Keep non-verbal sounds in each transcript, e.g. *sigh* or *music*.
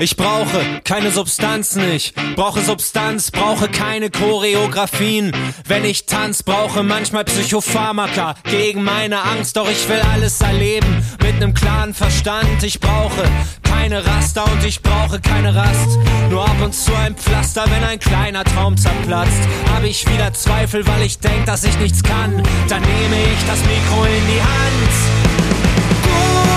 Ich brauche keine Substanzen, ich brauche Substanz, brauche keine Choreografien. Wenn ich tanz, brauche manchmal Psychopharmaka gegen meine Angst, doch ich will alles erleben mit nem klaren Verstand. Ich brauche keine Raster und ich brauche keine Rast. Nur ab und zu ein Pflaster, wenn ein kleiner Traum zerplatzt. Habe ich wieder Zweifel, weil ich denk, dass ich nichts kann. Dann nehme ich das Mikro in die Hand. Guten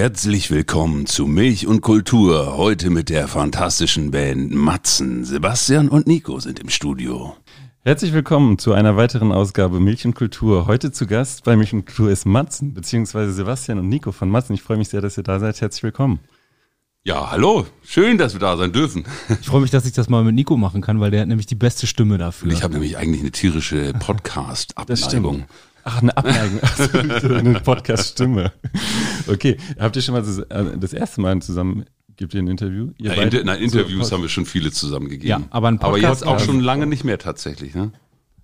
Herzlich willkommen zu Milch und Kultur. Heute mit der fantastischen Band Matzen. Sebastian und Nico sind im Studio. Herzlich willkommen zu einer weiteren Ausgabe Milch und Kultur. Heute zu Gast bei Milch und Kultur ist Matzen, beziehungsweise Sebastian und Nico von Matzen. Ich freue mich sehr, dass ihr da seid. Herzlich willkommen. Ja, hallo. Schön, dass wir da sein dürfen. Ich freue mich, dass ich das mal mit Nico machen kann, weil der hat nämlich die beste Stimme dafür. Ich habe nämlich eigentlich eine tierische Podcast-Abneigung. Ach, eine Abneigung. *laughs* Eine Podcast-Stimme. Okay, habt ihr schon mal das, äh, das erste Mal zusammen, gibt ihr ein Interview? Ihr Ja? Inter nein, Interviews haben wir schon viele zusammen gegeben. Ja, aber ein aber Podcast- jetzt auch schon lange nicht mehr tatsächlich. Ne?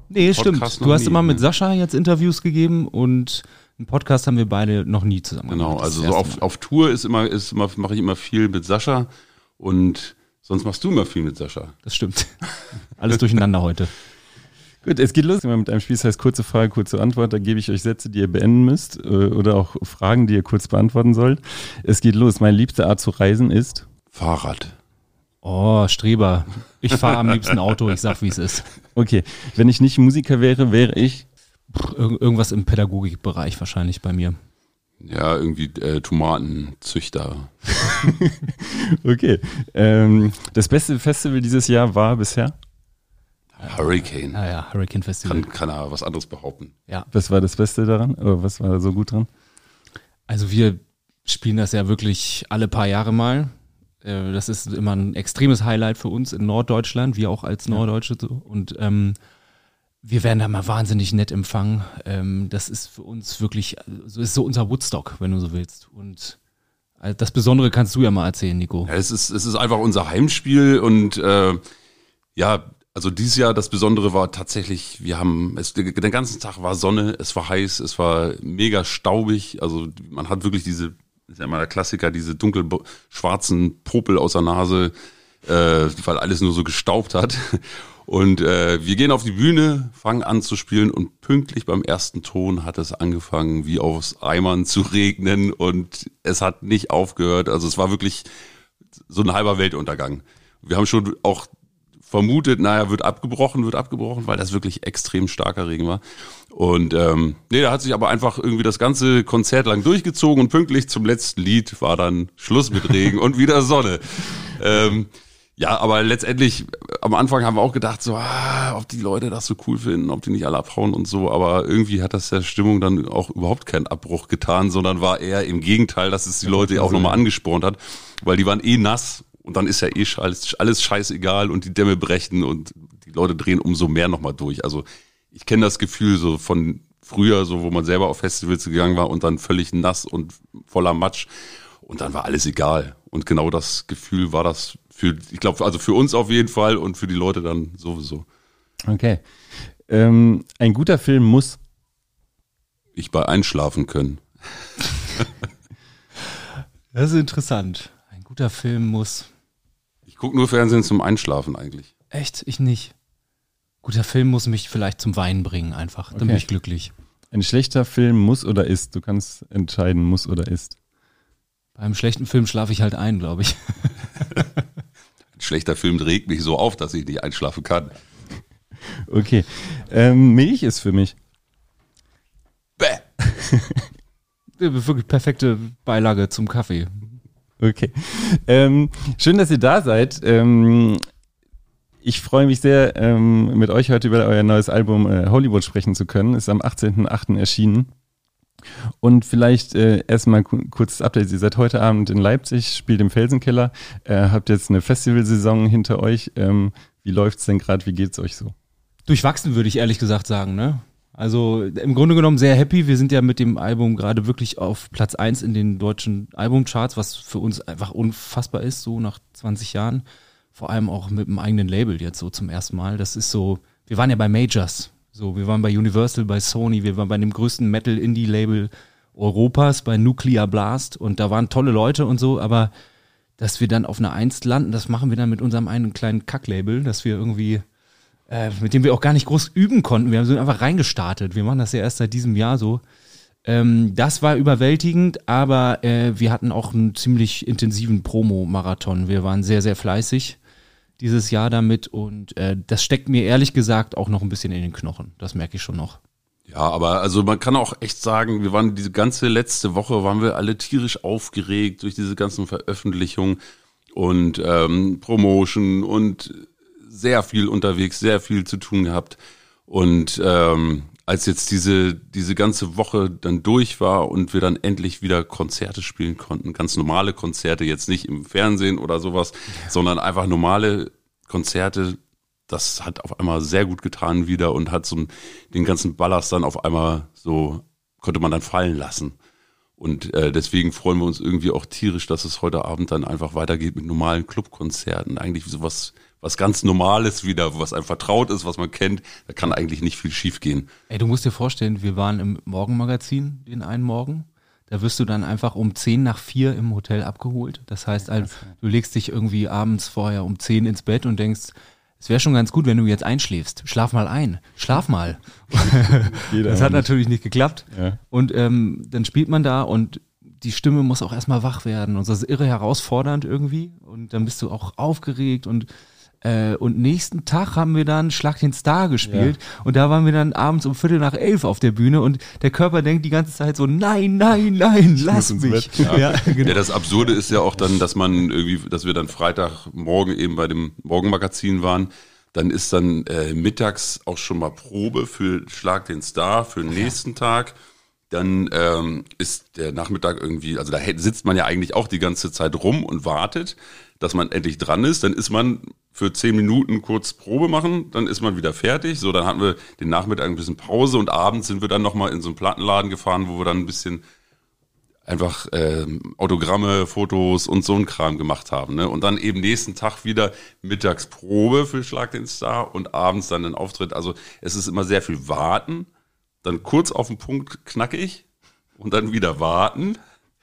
nee, stimmt. Podcast noch Du hast nie, immer mit ne? Sascha jetzt Interviews gegeben und einen Podcast haben wir beide noch nie zusammen Genau, gemacht. Das also so auf, auf Tour ist immer, ist immer, mache ich immer viel mit Sascha und sonst machst du immer viel mit Sascha. Das stimmt. *laughs* Alles durcheinander heute. *laughs* Gut, es geht los immer mit einem Spiel, das heißt kurze Frage, kurze Antwort. Da gebe ich euch Sätze, die ihr beenden müsst äh, oder auch Fragen, die ihr kurz beantworten sollt. Es geht los. Meine liebste Art zu reisen ist? Fahrrad. Oh, Streber. Ich fahre am liebsten Auto, ich sag, wie es ist. Okay, wenn ich nicht Musiker wäre, wäre ich? Pff, irg- irgendwas im Pädagogikbereich wahrscheinlich bei mir. Ja, irgendwie äh, Tomatenzüchter. *laughs* Okay. Ähm, das beste Festival dieses Jahr war bisher? Hurricane. Naja, Hurricane Festival. Kann, kann er was anderes behaupten. Ja. Was war das Beste daran? Oder was war so gut dran? Also wir spielen das ja wirklich alle paar Jahre mal. Äh, Das ist immer ein extremes Highlight für uns in Norddeutschland, wir auch als Norddeutsche. So. Und ähm, wir werden da mal wahnsinnig nett empfangen. Ähm, das ist für uns wirklich, so ist so unser Woodstock, wenn du so willst. Und äh, das Besondere kannst du ja mal erzählen, Nico. Ja, es ist, es ist einfach unser Heimspiel und äh, ja, also dieses Jahr das Besondere war tatsächlich, wir haben, es, den ganzen Tag war Sonne, es war heiß, es war mega staubig, also man hat wirklich diese, ist ja immer der Klassiker, diese dunkel-schwarzen Popel aus der Nase, äh, weil alles nur so gestaubt hat. Und äh, wir gehen auf die Bühne, fangen an zu spielen und pünktlich beim ersten Ton hat es angefangen, wie aus Eimern zu regnen und es hat nicht aufgehört. Also es war wirklich so ein halber Weltuntergang. Wir haben schon auch vermutet, naja, wird abgebrochen, wird abgebrochen, weil das wirklich extrem starker Regen war. Und ähm, nee, da hat sich aber einfach irgendwie das ganze Konzert lang durchgezogen und pünktlich zum letzten Lied war dann Schluss mit Regen und wieder Sonne. Ähm, ja, aber letztendlich, am Anfang haben wir auch gedacht, so, ah, ob die Leute das so cool finden, ob die nicht alle abhauen und so, aber irgendwie hat das der Stimmung dann auch überhaupt keinen Abbruch getan, sondern war eher im Gegenteil, dass es die Leute auch nochmal angespornt hat, weil die waren eh nass und dann ist ja eh alles, alles scheißegal und die Dämme brechen und die Leute drehen umso mehr nochmal durch. Also ich kenne das Gefühl so von früher, so wo man selber auf Festivals gegangen war und dann völlig nass und voller Matsch und dann war alles egal. Und genau das Gefühl war das für, ich glaube, also für uns auf jeden Fall und für die Leute dann sowieso. Okay. Ähm, ein guter Film muss. Ich bei einschlafen können. Das ist interessant. Ein guter Film muss. Ich gucke nur Fernsehen zum Einschlafen eigentlich. Echt? Ich nicht. Guter Film muss mich vielleicht zum Weinen bringen, einfach. Dann bin Okay. ich glücklich. Ein schlechter Film muss oder ist. Du kannst entscheiden, muss oder ist. Beim schlechten Film schlafe ich halt ein, glaube ich. *laughs* Ein schlechter Film regt mich so auf, dass ich nicht einschlafen kann. Okay. Ähm, Milch ist für mich. Bäh. *laughs* Wirklich perfekte Beilage zum Kaffee. Okay. Ähm, schön, dass ihr da seid. Ähm, ich freue mich sehr, ähm, mit euch heute über euer neues Album äh, Hollywood sprechen zu können. Ist am 18.08. erschienen. Und vielleicht äh, erstmal ku- kurzes Update. Ihr seid heute Abend in Leipzig, spielt im Felsenkeller, äh, habt jetzt eine Festivalsaison hinter euch. Ähm, wie läuft's denn gerade? Wie geht's euch so? Durchwachsen würde ich ehrlich gesagt sagen, ne? Also im Grunde genommen sehr happy. Wir sind ja mit dem Album gerade wirklich auf Platz eins in den deutschen Albumcharts, was für uns einfach unfassbar ist, so nach 20 Jahren. Vor allem auch mit einem eigenen Label jetzt so zum ersten Mal. Das ist so, wir waren ja bei Majors. So, wir waren bei Universal, bei Sony, wir waren bei dem größten Metal-Indie-Label Europas, bei Nuclear Blast und da waren tolle Leute und so, aber dass wir dann auf einer Eins landen, das machen wir dann mit unserem einen kleinen Kacklabel, dass wir irgendwie äh, mit dem wir auch gar nicht groß üben konnten. Wir sind einfach reingestartet. Wir machen das ja erst seit diesem Jahr so. Ähm, das war überwältigend, aber äh, wir hatten auch einen ziemlich intensiven Promo-Marathon. Wir waren sehr, sehr fleißig dieses Jahr damit und äh, das steckt mir ehrlich gesagt auch noch ein bisschen in den Knochen. Das merke ich schon noch. Ja, aber also man kann auch echt sagen, wir waren diese ganze letzte Woche, waren wir alle tierisch aufgeregt durch diese ganzen Veröffentlichungen und ähm, Promotion und sehr viel unterwegs, sehr viel zu tun gehabt. Und ähm, als jetzt diese, diese ganze Woche dann durch war und wir dann endlich wieder Konzerte spielen konnten, ganz normale Konzerte, jetzt nicht im Fernsehen oder sowas, sondern einfach normale Konzerte, das hat auf einmal sehr gut getan wieder und hat so den ganzen Ballast dann auf einmal so, konnte man dann fallen lassen. Und äh, deswegen freuen wir uns irgendwie auch tierisch, dass es heute Abend dann einfach weitergeht mit normalen Clubkonzerten. Eigentlich sowas, was ganz Normales wieder, was einem vertraut ist, was man kennt. Da kann eigentlich nicht viel schiefgehen. Ey, du musst dir vorstellen, wir waren im Morgenmagazin den einen Morgen. Da wirst du dann einfach um 10 nach 4 im Hotel abgeholt. Das heißt, also, du legst dich irgendwie abends vorher um 10 ins Bett und denkst, es wäre schon ganz gut, wenn du jetzt einschläfst. Schlaf mal ein. Schlaf mal. *laughs* Jeder das hat nicht. natürlich nicht geklappt. Ja. Und ähm, dann spielt man da und die Stimme muss auch erstmal wach werden. Und das ist irre herausfordernd irgendwie. Und dann bist du auch aufgeregt und äh, und nächsten Tag haben wir dann Schlag den Star gespielt und da waren wir dann abends um Viertel nach elf auf der Bühne und der Körper denkt die ganze Zeit so, nein, nein, nein, lass ins mich. Bett. Ja, genau. Ja, das Absurde ist ja auch dann, dass man irgendwie, dass wir dann Freitagmorgen eben bei dem Morgenmagazin waren. Dann ist dann äh, mittags auch schon mal Probe für Schlag den Star für den nächsten Tag. Dann ähm, ist der Nachmittag irgendwie, also da sitzt man ja eigentlich auch die ganze Zeit rum und wartet, dass man endlich dran ist. Dann ist man für zehn Minuten kurz Probe machen, dann ist man wieder fertig. So, dann hatten wir den Nachmittag ein bisschen Pause und abends sind wir dann nochmal in so einen Plattenladen gefahren, wo wir dann ein bisschen einfach ähm, Autogramme, Fotos und so ein Kram gemacht haben. Ne? Und dann eben nächsten Tag wieder Mittagsprobe für Schlag den Star und abends dann den Auftritt. Also es ist immer sehr viel Warten, dann kurz auf den Punkt knackig und dann wieder warten,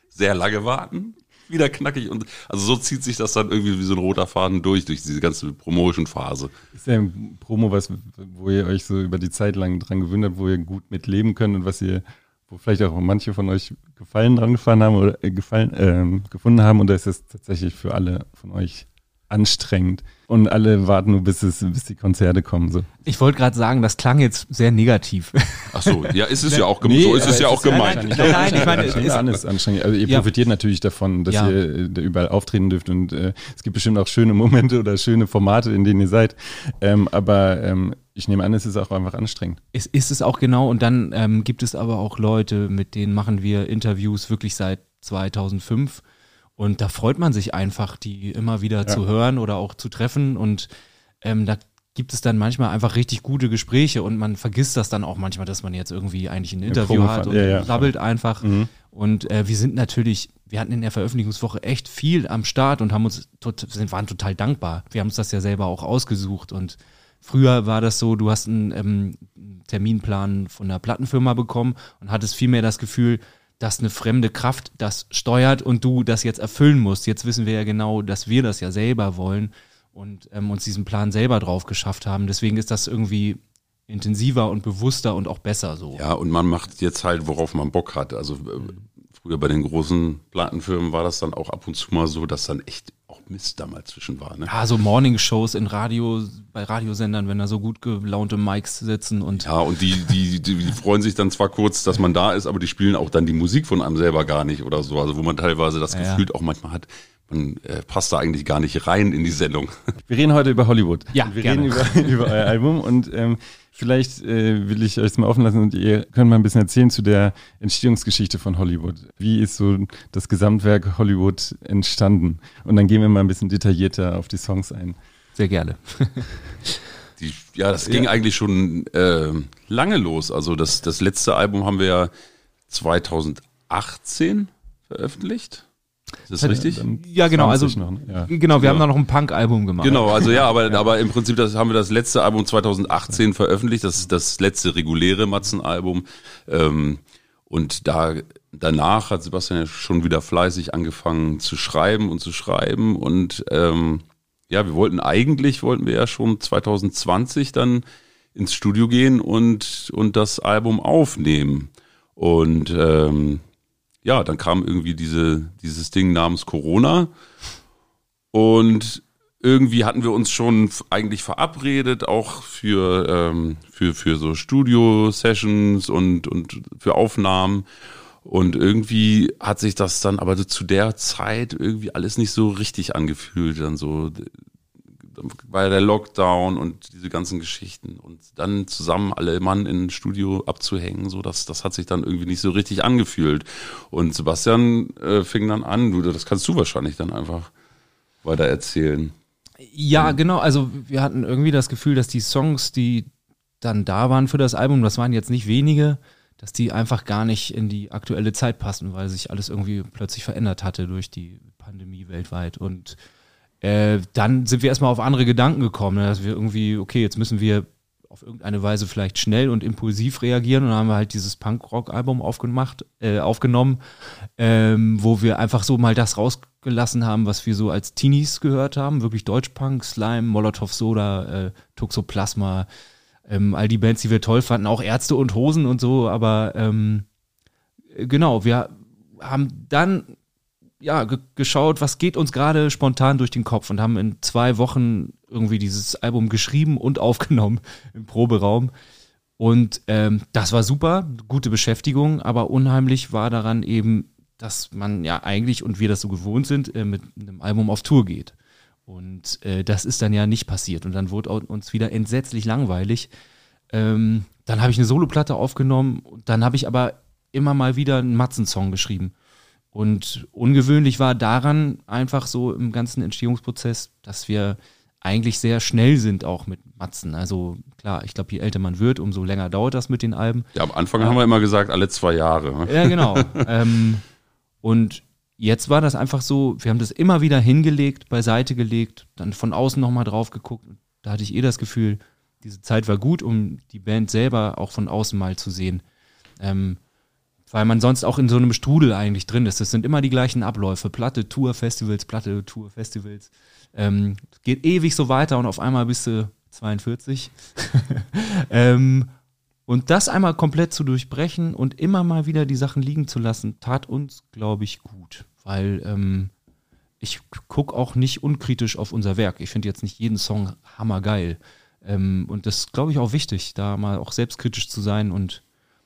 sehr lange warten, wieder knackig und also so zieht sich das dann irgendwie wie so ein roter Faden durch, durch diese ganze Promotion-Phase. Ist ja ein Promo was, wo ihr euch so über die Zeit lang dran gewöhnt habt, wo ihr gut mit leben könnt und was ihr, wo vielleicht auch manche von euch Gefallen dran gefahren haben oder äh, gefallen, ähm, gefunden haben und das ist tatsächlich für alle von euch anstrengend. Und alle warten nur, bis, es, bis die Konzerte kommen. So. Ich wollte gerade sagen, das klang jetzt sehr negativ. Ach so, ja, ist es ja auch, gem- so ist es ja auch gemeint. Nein, nein, ich meine, es es- ist alles anstrengend. Also ihr Ja. profitiert natürlich davon, dass Ja. ihr äh, da überall auftreten dürft und äh, es gibt bestimmt auch schöne Momente oder schöne Formate, in denen ihr seid. Ähm, aber ähm, ich nehme an, es ist auch einfach anstrengend. Es ist es auch genau und dann ähm, gibt es aber auch Leute, mit denen machen wir Interviews wirklich seit 2005 und da freut man sich einfach, die immer wieder zu hören oder auch zu treffen. Und ähm, da gibt es dann manchmal einfach richtig gute Gespräche und man vergisst das dann auch manchmal, dass man jetzt irgendwie eigentlich ein Interview hat und ja, ja. sabbelt einfach. Und äh, wir sind natürlich, wir hatten in der Veröffentlichungswoche echt viel am Start und haben uns tot, sind, waren total dankbar. Wir haben uns das ja selber auch ausgesucht. Und Früher war das so, du hast einen ähm, Terminplan von der Plattenfirma bekommen und hattest vielmehr das Gefühl, dass eine fremde Kraft das steuert und du das jetzt erfüllen musst. Jetzt wissen wir ja genau, dass wir das ja selber wollen und ähm, uns diesen Plan selber drauf geschafft haben. Deswegen ist das irgendwie intensiver und bewusster und auch besser so. Ja, und man macht jetzt halt, worauf man Bock hat. Also äh, früher bei den großen Plattenfirmen war das dann auch ab und zu mal so, dass dann echt Mist da mal zwischen war. Ne? Ja, so Morning-Shows in Radio, bei Radiosendern, wenn da so gut gelaunte Mics sitzen und Ja, und die, die, die, die freuen sich dann zwar kurz, dass man da ist, aber die spielen auch dann die Musik von einem selber gar nicht oder so. Also wo man teilweise das Ja, ja. Gefühl auch manchmal hat, man äh, passt da eigentlich gar nicht rein in die Sendung. *laughs* Wir reden heute über Hollywood. Ja, wir gerne. reden über, *laughs* über euer Album und ähm, vielleicht äh, will ich euch mal offen lassen und ihr könnt mal ein bisschen erzählen zu der Entstehungsgeschichte von Hollywood. Wie ist so das Gesamtwerk Hollywood entstanden? Und dann gehen wir mal ein bisschen detaillierter auf die Songs ein. Sehr gerne. *laughs* Die, ja, das ging eigentlich schon äh, lange los. Also das, das letzte Album haben wir ja 2018 veröffentlicht. Ist das richtig? Ja, genau, also 20 noch, ne? ja. genau, wir haben da noch ein Punk-Album gemacht. Genau, also ja, aber, *laughs* aber im Prinzip das haben wir das letzte Album 2018 veröffentlicht, das das letzte reguläre Matzen-Album. Ähm, und da danach hat Sebastian ja schon wieder fleißig angefangen zu schreiben und zu schreiben. Und ähm, ja, wir wollten eigentlich, wollten wir ja schon 2020 dann ins Studio gehen und, und das Album aufnehmen. Und ähm, ja, dann kam irgendwie diese, dieses Ding namens Corona. Und irgendwie hatten wir uns schon eigentlich verabredet, auch für, ähm, für, für so Studio-Sessions und, und für Aufnahmen. Und irgendwie hat sich das dann aber zu der Zeit irgendwie alles nicht so richtig angefühlt. Dann so, war der Lockdown und diese ganzen Geschichten. Und dann zusammen alle Mann in ein Studio abzuhängen, so das, das hat sich dann irgendwie nicht so richtig angefühlt. Und Sebastian äh, fing dann an, du, das kannst du wahrscheinlich dann einfach weiter erzählen. Ja, genau. Also wir hatten irgendwie das Gefühl, dass die Songs, die dann da waren für das Album, das waren jetzt nicht wenige, dass die einfach gar nicht in die aktuelle Zeit passen, weil sich alles irgendwie plötzlich verändert hatte durch die Pandemie weltweit. Und äh, dann sind wir erstmal auf andere Gedanken gekommen, ne, dass wir irgendwie, okay, jetzt müssen wir auf irgendeine Weise vielleicht schnell und impulsiv reagieren. Und dann haben wir halt dieses Punk-Rock-Album aufgemacht, äh, aufgenommen, ähm, wo wir einfach so mal das rausgelassen haben, was wir so als Teenies gehört haben, wirklich Deutschpunk, Slime, Molotov Soda, äh, Toxoplasma, ähm, all die Bands, die wir toll fanden, auch Ärzte und Hosen und so, aber ähm, genau, wir haben dann ja, ge geschaut, was geht uns gerade spontan durch den Kopf und haben in zwei Wochen irgendwie dieses Album geschrieben und *laughs* aufgenommen im Proberaum. Und ähm, das war super, gute Beschäftigung, aber unheimlich war daran eben, dass man ja eigentlich, und wir das so gewohnt sind, äh, mit einem Album auf Tour geht. Und äh, das ist dann ja nicht passiert. Und dann wurde uns wieder entsetzlich langweilig. Ähm, dann habe ich eine Soloplatte aufgenommen. Dann habe ich aber immer mal wieder einen Matzen-Song geschrieben. Und ungewöhnlich war daran einfach so im ganzen Entstehungsprozess, dass wir eigentlich sehr schnell sind auch mit Matzen. Also klar, ich glaube, je älter man wird, umso länger dauert das mit den Alben. Ja, am Anfang haben wir immer gesagt, alle zwei Jahre. ne? Ja, genau. *laughs* ähm, und jetzt war das einfach so, wir haben das immer wieder hingelegt, beiseite gelegt, dann von außen nochmal drauf geguckt. Und da hatte ich eh das Gefühl, diese Zeit war gut, um die Band selber auch von außen mal zu sehen. Ähm, weil man sonst auch in so einem Strudel eigentlich drin ist. Das sind immer die gleichen Abläufe. Platte, Tour, Festivals, Platte, Tour, Festivals. Ähm, geht ewig so weiter und auf einmal bist du 42. *laughs* ähm, und das einmal komplett zu durchbrechen und immer mal wieder die Sachen liegen zu lassen, tat uns, glaube ich, gut. Weil ähm, ich gucke auch nicht unkritisch auf unser Werk. Ich finde jetzt nicht jeden Song hammergeil. Ähm, und das ist, glaube ich, auch wichtig, da mal auch selbstkritisch zu sein und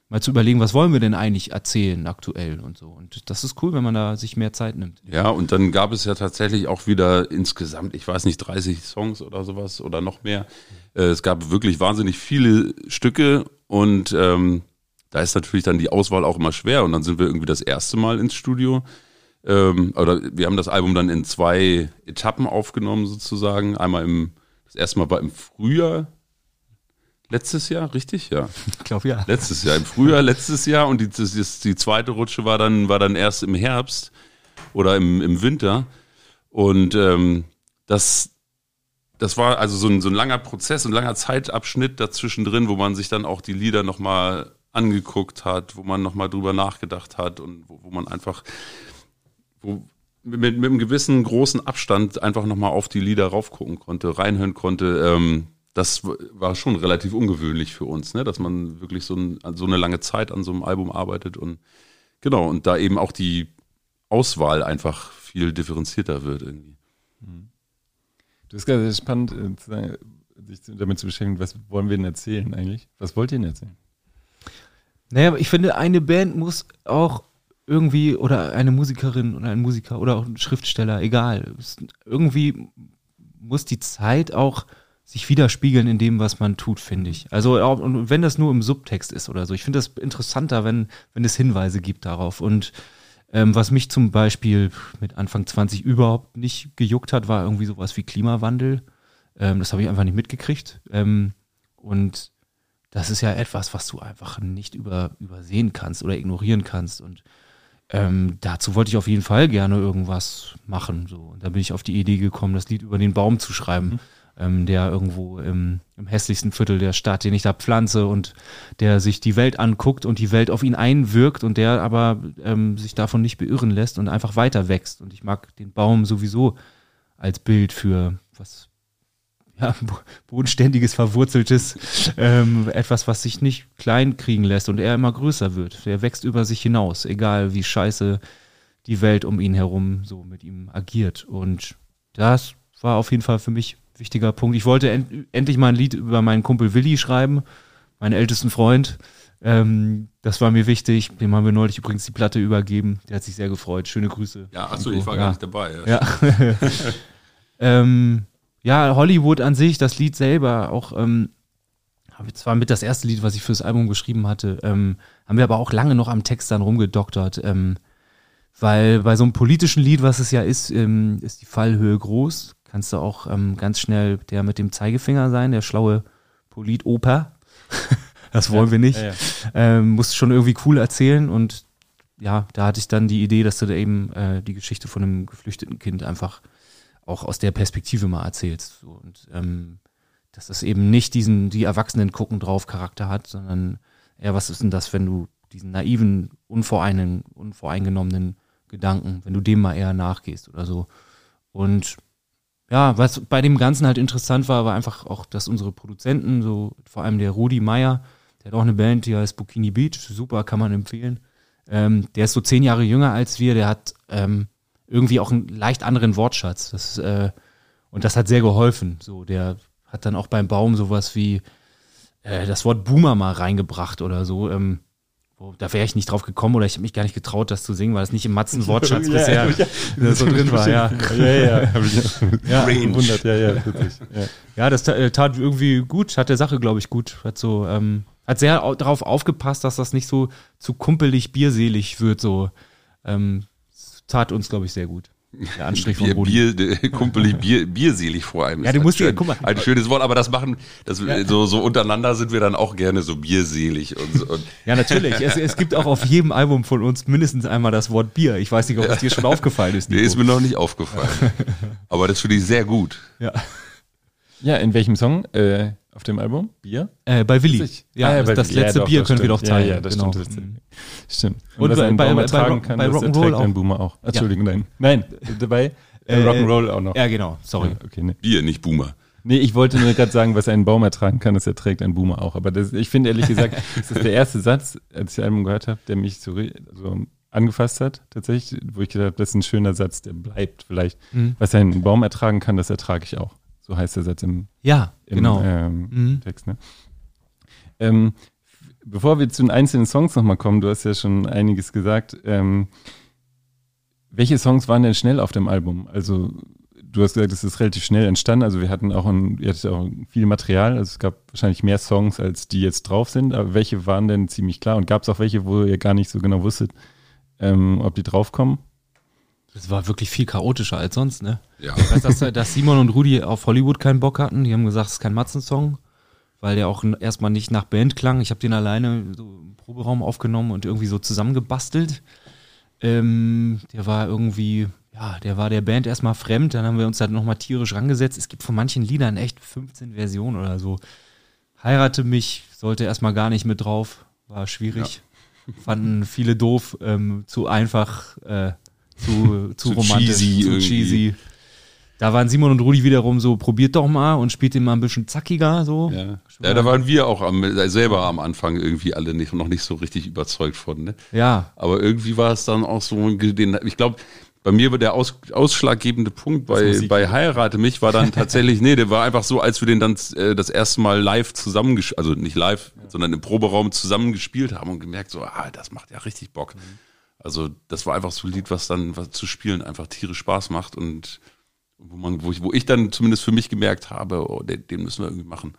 mal zu überlegen, was wollen wir denn eigentlich erzählen aktuell und so. Und das ist cool, wenn man da sich mehr Zeit nimmt. Ja, und dann gab es ja tatsächlich auch wieder insgesamt, ich weiß nicht, 30 Songs oder sowas oder noch mehr. Äh, Es gab wirklich wahnsinnig viele Stücke und ähm, da ist natürlich dann die Auswahl auch immer schwer. Und dann sind wir irgendwie das erste Mal ins Studio. Ähm, oder wir haben das Album dann in zwei Etappen aufgenommen sozusagen. Einmal im, das erste Mal war im Frühjahr letztes Jahr, richtig? Ja. Ich glaube ja. Letztes Jahr, im Frühjahr, letztes Jahr und die, das, die zweite Rutsche war dann, war dann erst im Herbst oder im, im Winter. Und ähm, das, das war also so ein, so ein langer Prozess, ein langer Zeitabschnitt dazwischen drin, wo man sich dann auch die Lieder nochmal angeguckt hat, wo man nochmal drüber nachgedacht hat und wo, wo man einfach wo, mit, mit einem gewissen großen Abstand einfach nochmal auf die Lieder raufgucken konnte, reinhören konnte. Ähm, das war schon relativ ungewöhnlich für uns, ne? dass man wirklich so, ein, so eine lange Zeit an so einem Album arbeitet und genau, und da eben auch die Auswahl einfach viel differenzierter wird irgendwie. Das ist ganz spannend, äh, sich damit zu beschäftigen, was wollen wir denn erzählen eigentlich? Was wollt ihr denn erzählen? Naja, aber ich finde, eine Band muss auch irgendwie oder eine Musikerin oder ein Musiker oder auch ein Schriftsteller, egal. Irgendwie muss die Zeit auch sich widerspiegeln in dem, was man tut, finde ich. Also und wenn das nur im Subtext ist oder so. Ich finde das interessanter, wenn, wenn es Hinweise gibt darauf. Und ähm, was mich zum Beispiel mit Anfang 20 überhaupt nicht gejuckt hat, war irgendwie sowas wie Klimawandel. Ähm, das habe ich einfach nicht mitgekriegt. Ähm, und das ist ja etwas, was du einfach nicht über, übersehen kannst oder ignorieren kannst. Und ähm, dazu wollte ich auf jeden Fall gerne irgendwas machen. So. Und da bin ich auf die Idee gekommen, das Lied über den Baum zu schreiben. Mhm. Ähm, der irgendwo im, im hässlichsten Viertel der Stadt, den ich da pflanze und der sich die Welt anguckt und die Welt auf ihn einwirkt und der aber ähm, sich davon nicht beirren lässt und einfach weiter wächst. Und ich mag den Baum sowieso als Bild für was ja, *laughs* bodenständiges, verwurzeltes, ähm, etwas, was sich nicht klein kriegen lässt und er immer größer wird. Der wächst über sich hinaus, egal wie scheiße die Welt um ihn herum so mit ihm agiert. Und das war auf jeden Fall für mich wichtiger Punkt. Ich wollte end endlich mal ein Lied über meinen Kumpel Willi schreiben, meinen ältesten Freund. Ähm, das war mir wichtig. Dem haben wir neulich übrigens die Platte übergeben. Der hat sich sehr gefreut. Schöne Grüße. Ja, achso, ich war ja. gar nicht dabei. Ja. ja. *laughs* ähm, ja, Hollywood an sich, das Lied selber, auch ähm, zwar mit das erste Lied, was ich fürs Album geschrieben hatte, ähm, haben wir aber auch lange noch am Text dann rumgedoktert, ähm, weil bei so einem politischen Lied, was es ja ist, ähm, ist die Fallhöhe groß. Kannst du auch ähm, ganz schnell der mit dem Zeigefinger sein, der schlaue Polit-Oper. *laughs* das wollen ja, wir nicht. Ja, ja. Ähm, musst schon irgendwie cool erzählen und ja, da hatte ich dann die Idee, dass du da eben äh, die Geschichte von einem geflüchteten Kind einfach auch aus der Perspektive mal erzählst. So. Und ähm, dass das eben nicht diesen, die Erwachsenen gucken drauf Charakter hat, sondern eher, was ist denn das, wenn du diesen naiven, unvoreinen, unvoreingenommenen Gedanken, wenn du dem mal eher nachgehst oder so. Und ja, was bei dem Ganzen halt interessant war, war einfach auch, dass unsere Produzenten, so vor allem der Rudi Meyer, der hat auch eine Band, die heißt Bikini Beach, super, kann man empfehlen. Ähm, der ist so zehn Jahre jünger als wir, der hat ähm, irgendwie auch einen leicht anderen Wortschatz. Das, äh, und das hat sehr geholfen. So, der hat dann auch beim Baum sowas wie äh, das Wort Boomer mal reingebracht oder so. Ähm, wo, da wäre ich nicht drauf gekommen oder ich habe mich gar nicht getraut, das zu singen, weil es nicht im Matzen-Wortschatz *laughs* bisher ja, so drin war. Ja, *laughs* ja, ja. ja, Range. *laughs* ja, ja, ja. ja, das äh, tat irgendwie gut, hat der Sache, glaube ich, gut. Hat so, ähm, hat sehr darauf aufgepasst, dass das nicht so zu kumpelig, bierselig wird, so. Ähm, tat uns, glaube ich, sehr gut. Der Anstrich von Bier, Bier, kumpelig, Bier, bierselig vor allem. Ja, du musst ja, guck mal. Ein schönes Wort, aber das machen, das, ja. so, so untereinander sind wir dann auch gerne so bierselig und, und Ja, natürlich. Es, es gibt auch auf jedem Album von uns mindestens einmal das Wort Bier. Ich weiß nicht, ob es dir schon aufgefallen ist. Nico. Nee, ist mir noch nicht aufgefallen. *laughs* aber das finde ich sehr gut. Ja. Ja, in welchem Song? Äh, auf dem Album? Bier? Äh, bei Willi. Ja, ah, ja das, das letzte ja, doch, Bier das können wir doch zeigen. Ja, ja das genau. stimmt. Das stimmt. Und, und bei, Baum ertragen bei, kann, bei, bei Rock'n'Roll auch. ein Boomer auch. Entschuldigung, nein. Nein, *laughs* dabei äh, Rock'n'Roll auch noch. Ja, genau, sorry. okay, nee. Bier, nicht Boomer. Nee, ich wollte nur gerade sagen, was ein Baum ertragen kann, das erträgt ein Boomer auch. Aber das, ich finde ehrlich gesagt, *laughs* das ist der erste Satz, als ich das Album gehört habe, der mich so, so angefasst hat, tatsächlich, wo ich gedacht habe, das ist ein schöner Satz, der bleibt vielleicht. Mhm. Was ein Baum ertragen kann, das ertrage ich auch. So heißt der Satz im, ja, im genau. ähm, mhm. Text. Ne? Ähm, bevor wir zu den einzelnen Songs nochmal kommen, du hast ja schon einiges gesagt. Ähm, welche Songs waren denn schnell auf dem Album? Also du hast gesagt, es ist relativ schnell entstanden. Also wir hatten auch, ein, ihr hattet auch viel Material. Also es gab wahrscheinlich mehr Songs, als die jetzt drauf sind. Aber welche waren denn ziemlich klar? Und gab es auch welche, wo ihr gar nicht so genau wusstet, ähm, ob die draufkommen? Das war wirklich viel chaotischer als sonst, ne? Ja. Ich weiß, dass, dass Simon und Rudi auf Hollywood keinen Bock hatten. Die haben gesagt, es ist kein Matzen-Song, weil der auch erstmal nicht nach Band klang. Ich habe den alleine so im Proberaum aufgenommen und irgendwie so zusammengebastelt. Ähm, der war irgendwie, ja, der war der Band erstmal fremd. Dann haben wir uns da nochmal tierisch rangesetzt. Es gibt von manchen Liedern echt 15 Versionen oder so. Heirate mich sollte erstmal gar nicht mit drauf. War schwierig. Ja. Fanden viele doof, ähm, zu einfach. Äh, zu, zu, zu romantisch, cheesy zu cheesy. Da waren Simon und Rudi wiederum so, probiert doch mal und spielt den mal ein bisschen zackiger so. Ja, ja da waren wir auch am, äh, selber am Anfang irgendwie alle nicht, noch nicht so richtig überzeugt von. Ne? Ja. Aber irgendwie war es dann auch so, den, ich glaube, bei mir war der aus, ausschlaggebende Punkt bei, bei Heirate mich war dann *laughs* tatsächlich, nee, der war einfach so, als wir den dann äh, das erste Mal live zusammengespielt, also nicht live, ja. sondern im Proberaum zusammengespielt haben und gemerkt so, ah, das macht ja richtig Bock. Mhm. Also das war einfach so ein Lied, was dann was zu spielen einfach tierisch Spaß macht und wo man, wo ich, wo ich dann zumindest für mich gemerkt habe, oh, den, den müssen wir irgendwie machen.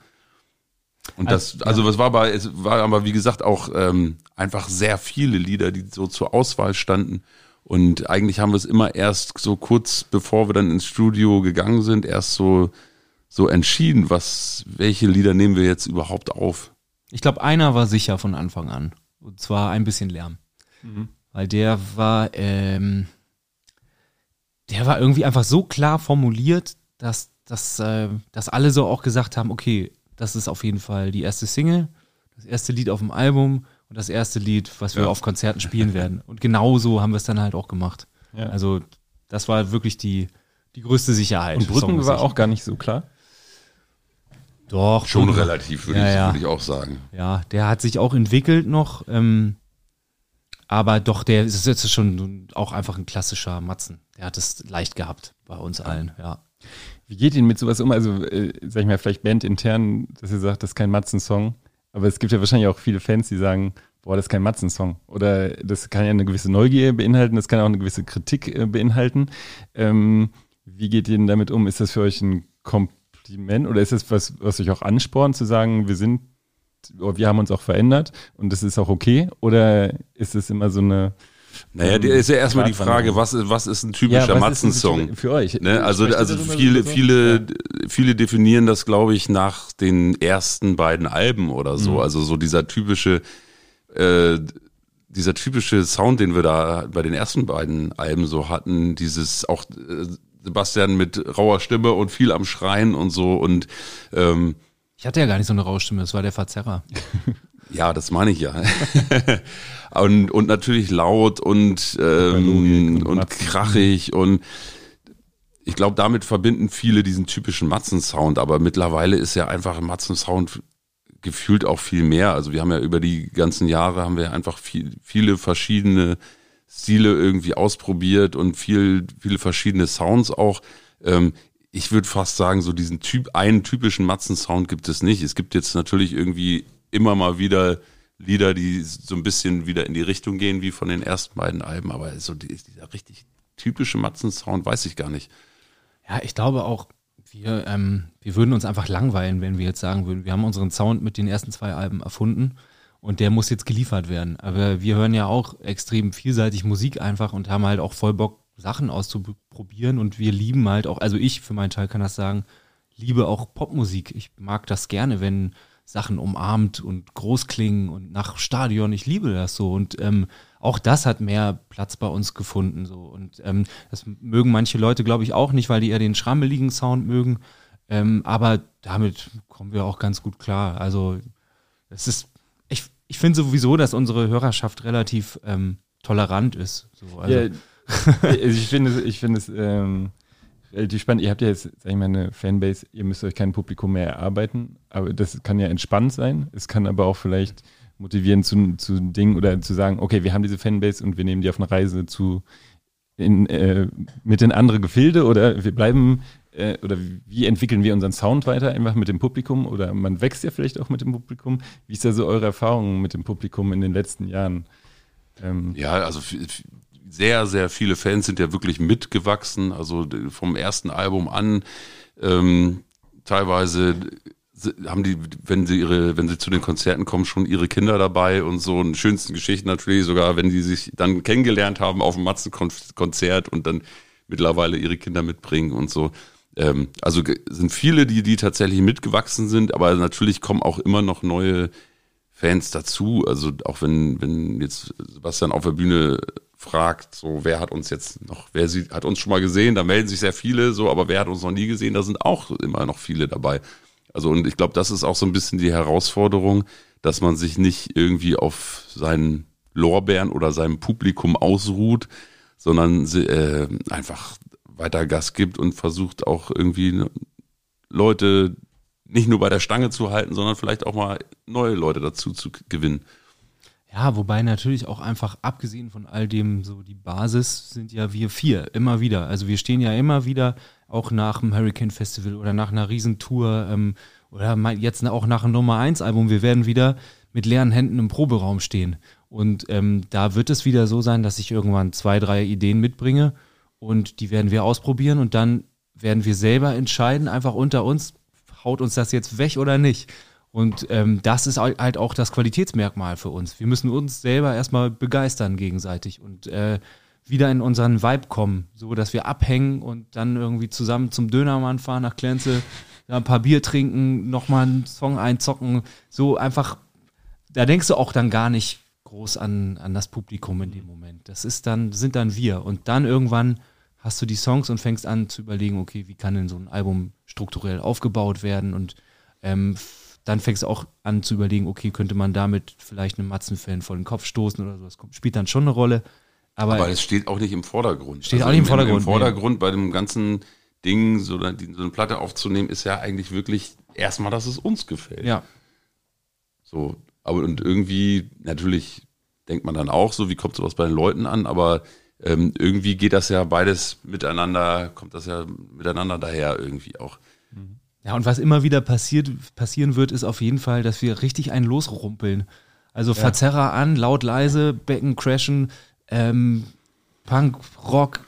Und das, also was war aber, es war aber wie gesagt auch ähm, einfach sehr viele Lieder, die so zur Auswahl standen. Und eigentlich haben wir es immer erst so kurz bevor wir dann ins Studio gegangen sind, erst so so entschieden, was welche Lieder nehmen wir jetzt überhaupt auf. Ich glaube, einer war sicher von Anfang an. Und zwar ein bisschen Lärm. Weil der war, ähm, der war irgendwie einfach so klar formuliert, dass, dass, äh, dass alle so auch gesagt haben, okay, das ist auf jeden Fall die erste Single, das erste Lied auf dem Album und das erste Lied, was wir Ja. auf Konzerten spielen werden. Und genau so haben wir es dann halt auch gemacht. Ja. Also das war wirklich die, die größte Sicherheit. Und Brücken war auch gar nicht so klar. Schon Doch. Brücken- relativ, würde Ja, ich, ja. würde ich auch sagen. Ja, der hat sich auch entwickelt noch. Ähm, aber doch, der ist jetzt schon auch einfach ein klassischer Matzen. Der hat es leicht gehabt bei uns allen, ja. Wie geht ihr mit sowas um? Also, äh, sag ich mal, vielleicht bandintern, dass ihr sagt, das ist kein Matzen-Song. Aber es gibt ja wahrscheinlich auch viele Fans, die sagen, boah, das ist kein Matzen-Song. Oder das kann ja eine gewisse Neugier beinhalten, das kann auch eine gewisse Kritik äh, beinhalten. Ähm, wie geht ihr denn damit um? Ist das für euch ein Kompliment oder ist das was, was euch auch anspornt, zu sagen, wir sind, wir haben uns auch verändert und das ist auch okay? Oder ist es immer so eine. Naja, die ist ja erstmal die? Frage, was, ist- was ist ein typischer ein Matzen-Song? Für euch. Ne, also, also viele, viele, viele definieren das, glaube ich, nach den ersten beiden Alben oder so. Also so dieser typische, äh, dieser typische Sound, den wir da bei den ersten beiden Alben so hatten, dieses auch äh, Sebastian mit rauer Stimme und viel am Schreien und so und ähm, Ich hatte ja gar nicht so eine Rauschstimme, das war der Verzerrer. *laughs* ja, das meine ich ja. *laughs* und, und natürlich laut und, ähm, und und krachig und ich glaube, damit verbinden viele diesen typischen Matzen-Sound, aber mittlerweile ist ja einfach Matzen-Sound gefühlt auch viel mehr. Also wir haben ja über die ganzen Jahre haben wir einfach viel, viele verschiedene Stile irgendwie ausprobiert und viel, viele verschiedene Sounds auch. Ähm, ich würde fast sagen, so diesen Typ, einen typischen Matzen-Sound gibt es nicht. Es gibt jetzt natürlich irgendwie immer mal wieder Lieder, die so ein bisschen wieder in die Richtung gehen, wie von den ersten beiden Alben, aber so die, dieser richtig typische Matzen-Sound weiß ich gar nicht. Ja, ich glaube auch, wir, ähm, wir würden uns einfach langweilen, wenn wir jetzt sagen würden, wir haben unseren Sound mit den ersten zwei Alben erfunden und der muss jetzt geliefert werden. Aber wir hören ja auch extrem vielseitig Musik einfach und haben halt auch voll Bock, Sachen auszuprobieren und wir lieben halt auch, also ich für meinen Teil kann das sagen, liebe auch Popmusik. Ich mag das gerne, wenn Sachen umarmt und groß klingen und nach Stadion. Ich liebe das so. Und ähm, auch das hat mehr Platz bei uns gefunden. So. Und ähm, das mögen manche Leute, glaube ich, auch nicht, weil die eher den schrammeligen Sound mögen. Ähm, aber damit kommen wir auch ganz gut klar. Also es ist, ich, ich finde sowieso, dass unsere Hörerschaft relativ ähm, tolerant ist. So, also, also *laughs* ich finde es, ich finde es ähm, relativ spannend. Ihr habt ja jetzt, sag ich mal, eine Fanbase, ihr müsst euch kein Publikum mehr erarbeiten, aber das kann ja entspannt sein. Es kann aber auch vielleicht motivieren zu, zu Dingen oder zu sagen, okay, wir haben diese Fanbase und wir nehmen die auf eine Reise zu in, äh, mit in andere Gefilde oder wir bleiben äh, oder wie entwickeln wir unseren Sound weiter einfach mit dem Publikum oder man wächst ja vielleicht auch mit dem Publikum. Wie ist da so eure Erfahrung mit dem Publikum in den letzten Jahren? Ähm, Ja, also sehr, sehr viele Fans sind ja wirklich mitgewachsen. Also vom ersten Album an ähm, teilweise haben die, wenn sie ihre, wenn sie zu den Konzerten kommen, schon ihre Kinder dabei und so. Und schönsten Geschichten natürlich sogar, wenn die sich dann kennengelernt haben auf dem Matzen-Konzert und dann mittlerweile ihre Kinder mitbringen und so. Ähm, also sind viele, die, die tatsächlich mitgewachsen sind, aber natürlich kommen auch immer noch neue Fans dazu. Also auch wenn, wenn jetzt Sebastian auf der Bühne fragt, so wer hat uns jetzt noch, wer sie, hat uns schon mal gesehen, da melden sich sehr viele, so, aber wer hat uns noch nie gesehen, da sind auch immer noch viele dabei. Also und ich glaube, das ist auch so ein bisschen die Herausforderung, dass man sich nicht irgendwie auf seinen Lorbeeren oder seinem Publikum ausruht, sondern äh, einfach weiter Gas gibt und versucht auch irgendwie ne, Leute nicht nur bei der Stange zu halten, sondern vielleicht auch mal neue Leute dazu zu gewinnen. Ja, wobei natürlich auch einfach abgesehen von all dem so die Basis sind ja wir vier immer wieder. Also wir stehen ja immer wieder auch nach dem Hurricane Festival oder nach einer Riesentour ähm, oder jetzt auch nach einem Nummer 1 Album. Wir werden wieder mit leeren Händen im Proberaum stehen. Und ähm, da wird es wieder so sein, dass ich irgendwann zwei, drei Ideen mitbringe und die werden wir ausprobieren und dann werden wir selber entscheiden, einfach unter uns, haut uns das jetzt weg oder nicht. Und ähm, das ist halt auch das Qualitätsmerkmal für uns. Wir müssen uns selber erstmal begeistern gegenseitig und äh, wieder in unseren Vibe kommen, so dass wir abhängen und dann irgendwie zusammen zum Dönermann fahren nach Klenze, ein paar Bier trinken, nochmal einen Song einzocken, so einfach, da denkst du auch dann gar nicht groß an, an das Publikum in dem Moment. Das ist dann, sind dann wir. Und dann irgendwann hast du die Songs und fängst an zu überlegen, okay, wie kann denn so ein Album strukturell aufgebaut werden und ähm, dann fängst du auch an zu überlegen, okay, könnte man damit vielleicht einem Matzenfan vor den Kopf stoßen oder so. Das spielt dann schon eine Rolle. Aber, aber es steht auch nicht im Vordergrund. Steht also auch nicht im Vordergrund. Im, Vordergrund nee. bei dem ganzen Ding, so, so eine Platte aufzunehmen, ist ja eigentlich wirklich erstmal, dass es uns gefällt. Ja. So, aber und irgendwie, natürlich denkt man dann auch so, wie kommt sowas bei den Leuten an, aber ähm, irgendwie geht das ja beides miteinander, kommt das ja miteinander daher irgendwie auch. Ja, und was immer wieder passiert, passieren wird, ist auf jeden Fall, dass wir richtig einen losrumpeln. Also ja. Verzerrer an, laut, leise, Becken crashen, ähm, Punk, Rock,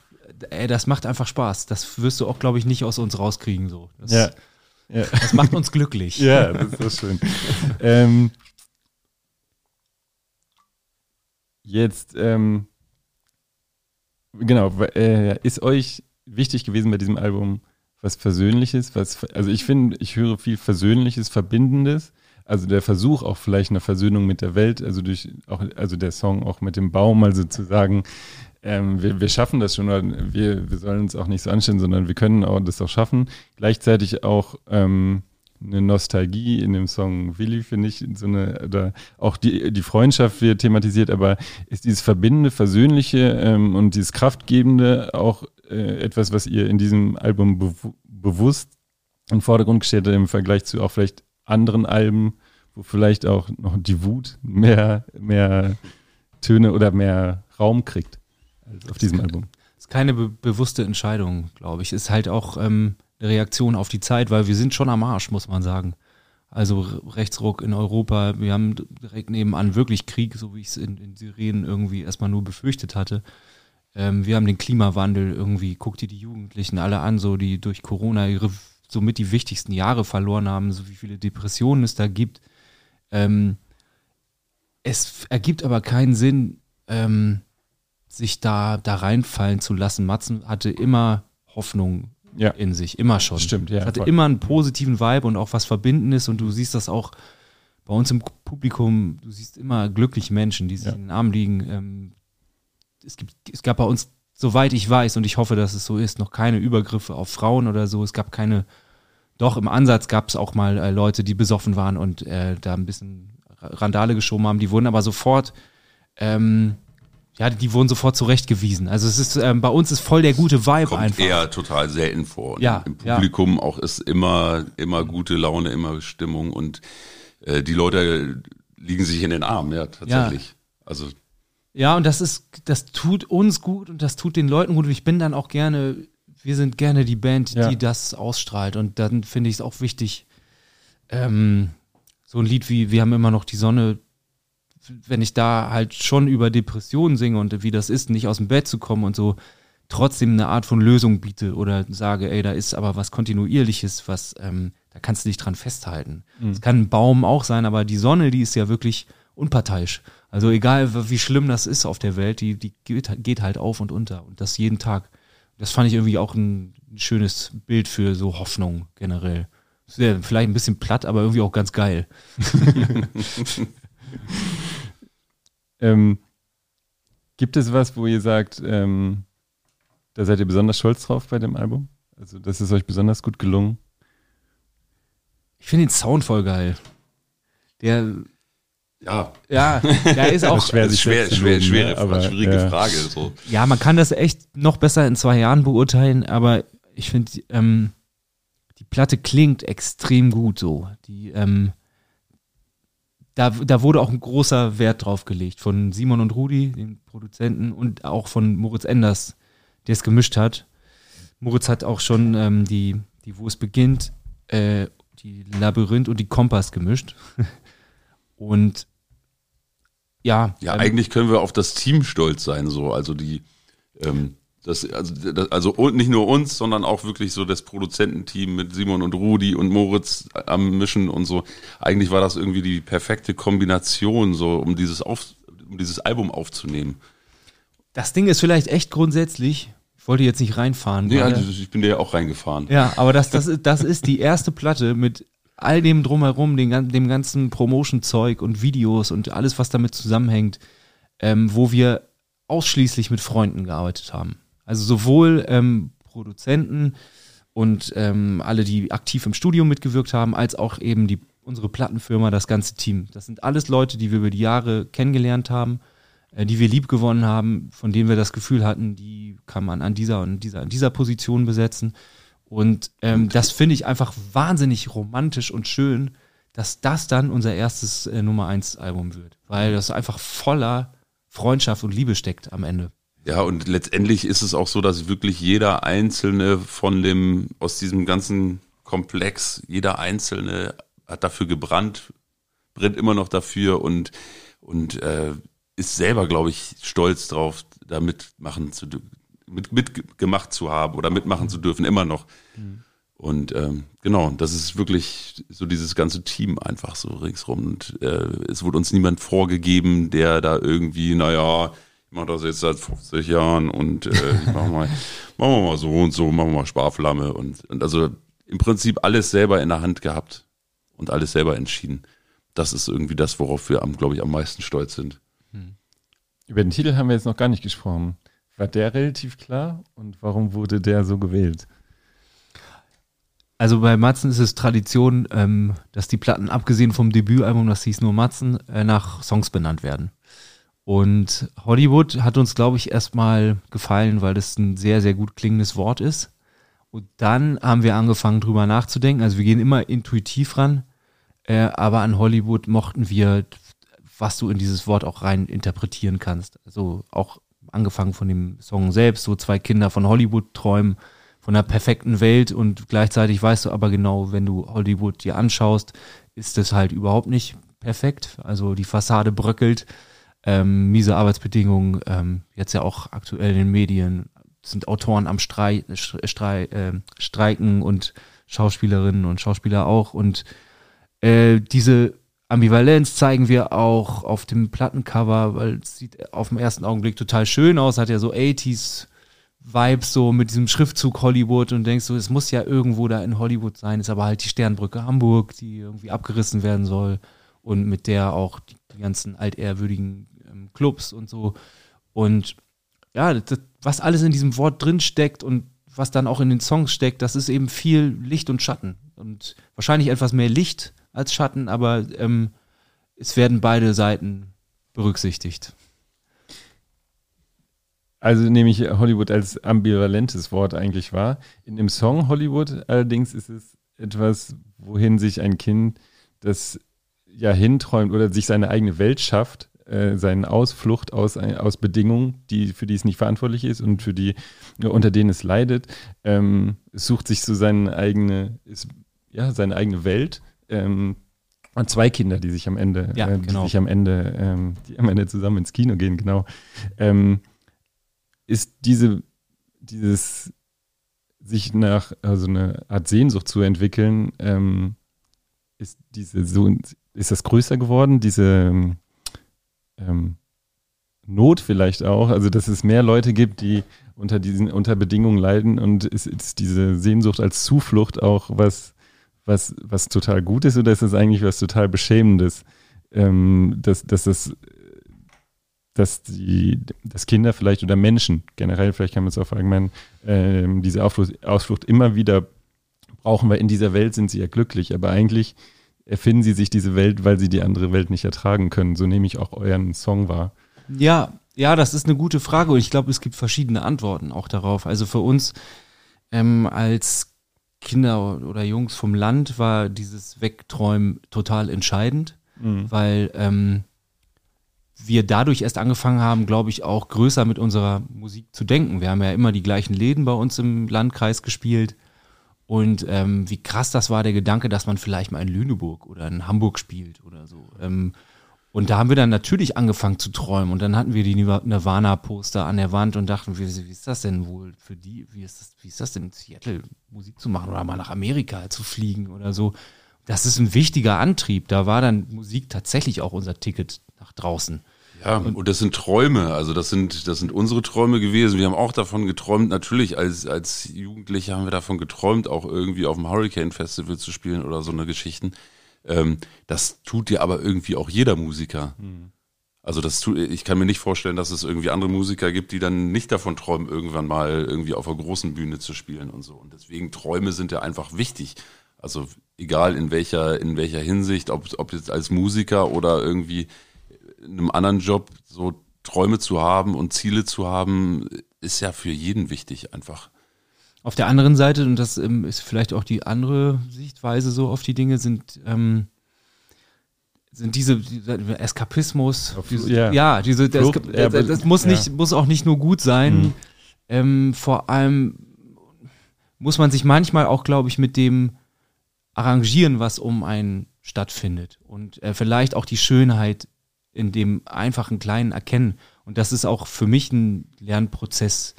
ey, das macht einfach Spaß. Das wirst du auch, glaube ich, nicht aus uns rauskriegen. So. Das, ja. ja. das macht uns glücklich. *laughs* ja, das ist so schön. ähm, jetzt, ähm, genau, äh, ist euch wichtig gewesen bei diesem Album, was Versöhnliches, was, also ich finde, ich höre viel Versöhnliches, Verbindendes. Also der Versuch auch vielleicht eine Versöhnung mit der Welt, also durch auch, also der Song auch mit dem Baum, also zu sagen, ähm, wir, wir schaffen das schon, wir, wir sollen uns auch nicht so anstellen, sondern wir können auch das auch schaffen. Gleichzeitig auch ähm, eine Nostalgie in dem Song Willi, finde ich, so eine, oder auch die, die Freundschaft wird thematisiert, aber ist dieses Verbindende, Versöhnliche ähm, und dieses Kraftgebende auch äh, etwas, was ihr in diesem Album be bewusst in den Vordergrund gestellt habt, im Vergleich zu auch vielleicht anderen Alben, wo vielleicht auch noch die Wut mehr, mehr Töne oder mehr Raum kriegt als auf diesem Album. Das ist keine be bewusste Entscheidung, glaube ich. Ist halt auch ähm, eine Reaktion auf die Zeit, weil wir sind schon am Arsch, muss man sagen. Also Rechtsruck in Europa, wir haben direkt nebenan wirklich Krieg, so wie ich es in, in Syrien irgendwie erstmal nur befürchtet hatte. Ähm, wir haben den Klimawandel irgendwie, guck dir die Jugendlichen alle an, so die durch Corona ihre somit die wichtigsten Jahre verloren haben, so wie viele Depressionen es da gibt. Ähm, es ergibt aber keinen Sinn, ähm, sich da, da reinfallen zu lassen. Matzen hatte immer Hoffnung ja. in sich, immer schon. Stimmt, ja. Es hatte voll. immer einen positiven Vibe und auch was Verbindendes und du siehst das auch bei uns im Publikum, du siehst immer glückliche Menschen, die sich ja. in den Arm liegen. Ähm, es, gibt, es gab bei uns, soweit ich weiß, und ich hoffe, dass es so ist, noch keine Übergriffe auf Frauen oder so. Es gab keine, doch im Ansatz gab es auch mal äh, Leute, die besoffen waren und äh, da ein bisschen Randale geschoben haben. Die wurden aber sofort ähm, ja, die wurden sofort zurechtgewiesen. Also es ist ähm, bei uns ist voll der gute Vibe Kommt einfach. eher total selten vor. Und ja, Im Publikum ja. auch ist immer immer gute Laune, immer Stimmung und äh, die Leute liegen sich in den Armen, ja tatsächlich. Ja. Also ja, und das ist das tut uns gut und das tut den Leuten gut. Und ich bin dann auch gerne, wir sind gerne die Band, ja. die das ausstrahlt. Und dann finde ich es auch wichtig. Ähm, so ein Lied wie Wir haben immer noch die Sonne wenn ich da halt schon über Depressionen singe und wie das ist, nicht aus dem Bett zu kommen und so, trotzdem eine Art von Lösung biete oder sage, ey, da ist aber was Kontinuierliches, was, ähm, da kannst du dich dran festhalten. Es mhm. kann ein Baum auch sein, aber die Sonne, die ist ja wirklich unparteiisch. Also egal, wie schlimm das ist auf der Welt, die, die geht, geht halt auf und unter und das jeden Tag. Das fand ich irgendwie auch ein, schönes Bild für so Hoffnung generell. Ja vielleicht ein bisschen platt, aber irgendwie auch ganz geil. *laughs* ähm, gibt es was, wo ihr sagt, ähm, da seid ihr besonders stolz drauf bei dem Album? Also, das ist euch besonders gut gelungen? Ich finde den Sound voll geil. Der. Ja. Ja, der ist *laughs* auch schwer, schwer, schwer, schwere, ne? aber, schwierige ja. Frage. So. Ja, man kann das echt noch besser in zwei Jahren beurteilen, aber ich finde, ähm, die Platte klingt extrem gut so. Die, ähm, da, da wurde auch ein großer Wert drauf gelegt von Simon und Rudi, den Produzenten, und auch von Moritz Enders, der es gemischt hat. Moritz hat auch schon ähm, die, die Wo es beginnt, äh, die Labyrinth und die Kompass gemischt. *laughs* und ja. Ja, ähm, eigentlich können wir auf das Team stolz sein, so. Also die, ähm, das, also, das, also und nicht nur uns, sondern auch wirklich so das Produzententeam mit Simon und Rudi und Moritz am Mischen und so. Eigentlich war das irgendwie die perfekte Kombination, so um dieses auf, um dieses Album aufzunehmen. das Ding ist vielleicht echt grundsätzlich, ich wollte jetzt nicht reinfahren. Ja, weil- also ich bin da ja auch reingefahren. Ja, aber das, das, das ist die erste Platte mit all dem drumherum, den, dem ganzen Promotion-Zeug und Videos und alles, was damit zusammenhängt, ähm, wo wir ausschließlich mit Freunden gearbeitet haben. Also sowohl ähm, Produzenten und ähm, alle, die aktiv im Studio mitgewirkt haben, als auch eben die, unsere Plattenfirma, das ganze Team. Das sind alles Leute, die wir über die Jahre kennengelernt haben, äh, die wir lieb gewonnen haben, von denen wir das Gefühl hatten, die kann man an dieser und dieser, an dieser Position besetzen. Und ähm, das finde ich einfach wahnsinnig romantisch und schön, dass das dann unser erstes äh, Nummer 1 Album wird. Weil das einfach voller Freundschaft und Liebe steckt am Ende. Ja, und letztendlich ist es auch so, dass wirklich jeder einzelne von dem, aus diesem ganzen Komplex, jeder einzelne hat dafür gebrannt, brennt immer noch dafür und, und äh, ist selber, glaube ich, stolz drauf, da mitmachen zu mit, mitgemacht zu haben oder mitmachen zu dürfen, immer noch. Und ähm, genau, das ist wirklich so dieses ganze Team einfach so ringsrum. Und äh, es wurde uns niemand vorgegeben, der da irgendwie, naja, ich mache das jetzt seit 50 Jahren und äh, ich mach mal, *laughs* machen wir mal so und so, machen wir mal Sparflamme und, und also im Prinzip alles selber in der Hand gehabt und alles selber entschieden. Das ist irgendwie das, worauf wir, glaube ich, am meisten stolz sind. Über den Titel haben wir jetzt noch gar nicht gesprochen. War der relativ klar und warum wurde der so gewählt? Also bei Matzen ist es Tradition, ähm, dass die Platten, abgesehen vom Debütalbum, das hieß nur Matzen, äh, nach Songs benannt werden. Und Hollywood hat uns, glaube ich, erstmal gefallen, weil das ein sehr, sehr gut klingendes Wort ist. Und dann haben wir angefangen, drüber nachzudenken. Also wir gehen immer intuitiv ran, äh, aber an Hollywood mochten wir, was du in dieses Wort auch rein interpretieren kannst. Also auch angefangen von dem Song selbst, so zwei Kinder von Hollywood träumen von einer perfekten Welt und gleichzeitig weißt du aber genau, wenn du Hollywood dir anschaust, ist das halt überhaupt nicht perfekt. Also die Fassade bröckelt, ähm, miese Arbeitsbedingungen, ähm, jetzt ja auch aktuell in den Medien sind Autoren am Strei Strei äh, Streiken und Schauspielerinnen und Schauspieler auch und äh, diese Ambivalenz zeigen wir auch auf dem Plattencover, weil es sieht auf den ersten Augenblick total schön aus, hat ja so 80s Vibes so mit diesem Schriftzug Hollywood und denkst so, es muss ja irgendwo da in Hollywood sein, ist aber halt die Sternbrücke Hamburg, die irgendwie abgerissen werden soll und mit der auch die, ganzen altehrwürdigen ähm, Clubs und so. Und ja, das, was alles in diesem Wort drin steckt und was dann auch in den Songs steckt, das ist eben viel Licht und Schatten und wahrscheinlich etwas mehr Licht als Schatten, aber ähm, es werden beide Seiten berücksichtigt. Also nehme ich Hollywood als ambivalentes Wort eigentlich wahr. In dem Song Hollywood allerdings ist es etwas, wohin sich ein Kind, das ja hinträumt oder sich seine eigene Welt schafft, äh, seine Ausflucht aus, aus Bedingungen, die, für die es nicht verantwortlich ist und für die, unter denen es leidet, ähm, sucht sich so seine eigene, ist, ja, seine eigene Welt. Ähm, und zwei Kinder, die sich am Ende, Ja, äh, genau. die sich am Ende, ähm, die am Ende zusammen ins Kino gehen, genau. Ähm, ist diese, dieses sich nach, also eine Art Sehnsucht zu entwickeln, ähm, ist diese so, ist das größer geworden, diese ähm, Not vielleicht auch, also dass es mehr Leute gibt, die unter diesen, unter Bedingungen leiden und ist, ist diese Sehnsucht als Zuflucht auch was, was, was total gut ist oder ist es eigentlich was total Beschämendes, ähm, dass, dass das dass die, dass Kinder vielleicht oder Menschen generell, vielleicht kann man es auch allgemein, ähm, diese Ausflucht, Ausflucht immer wieder brauchen, weil in dieser Welt sind sie ja glücklich, aber eigentlich erfinden sie sich diese Welt, weil sie die andere Welt nicht ertragen können. So nehme ich auch euren Song wahr. Ja, ja, das ist eine gute Frage und ich glaube, es gibt verschiedene Antworten auch darauf. Also für uns ähm, als Kinder oder Jungs vom Land war dieses Wegträumen total entscheidend, weil ähm, wir dadurch erst angefangen haben, glaube ich, auch größer mit unserer Musik zu denken. Wir haben ja immer die gleichen Läden bei uns im Landkreis gespielt. Und ähm, wie krass das war, der Gedanke, dass man vielleicht mal in Lüneburg oder in Hamburg spielt oder so. Ähm, Und da haben wir dann natürlich angefangen zu träumen. Und dann hatten wir die Nirvana-Poster an der Wand und dachten, wie, wie, ist das denn wohl für die, wie ist das, wie ist das denn in Seattle Musik zu machen oder mal nach Amerika zu fliegen oder so. Das ist ein wichtiger Antrieb. Da war dann Musik tatsächlich auch unser Ticket nach draußen. Ja, und, und das sind Träume, also das sind, das sind unsere Träume gewesen. Wir haben auch davon geträumt, natürlich als, als Jugendliche haben wir davon geträumt, auch irgendwie auf dem Hurricane Festival zu spielen oder so eine Geschichten. Ähm, das tut dir aber irgendwie auch jeder Musiker. Mhm. Also das tut, ich kann mir nicht vorstellen, dass es irgendwie andere Musiker gibt, die dann nicht davon träumen, irgendwann mal irgendwie auf einer großen Bühne zu spielen und so. Und deswegen Träume sind ja einfach wichtig. Also egal in welcher, in welcher Hinsicht, ob, ob jetzt als Musiker oder irgendwie in einem anderen Job so Träume zu haben und Ziele zu haben, ist ja für jeden wichtig einfach. Auf der anderen Seite, und das ähm, ist vielleicht auch die andere Sichtweise so auf die Dinge, sind, ähm, sind diese, diese Eskapismus, diese, ja. ja. diese, das, das, das muss nicht, ja. muss auch nicht nur gut sein. Mhm. Ähm, vor allem muss man sich manchmal auch, glaube ich, mit dem arrangieren, was um einen stattfindet und äh, vielleicht auch die Schönheit in dem einfachen Kleinen erkennen. Und das ist auch für mich ein Lernprozess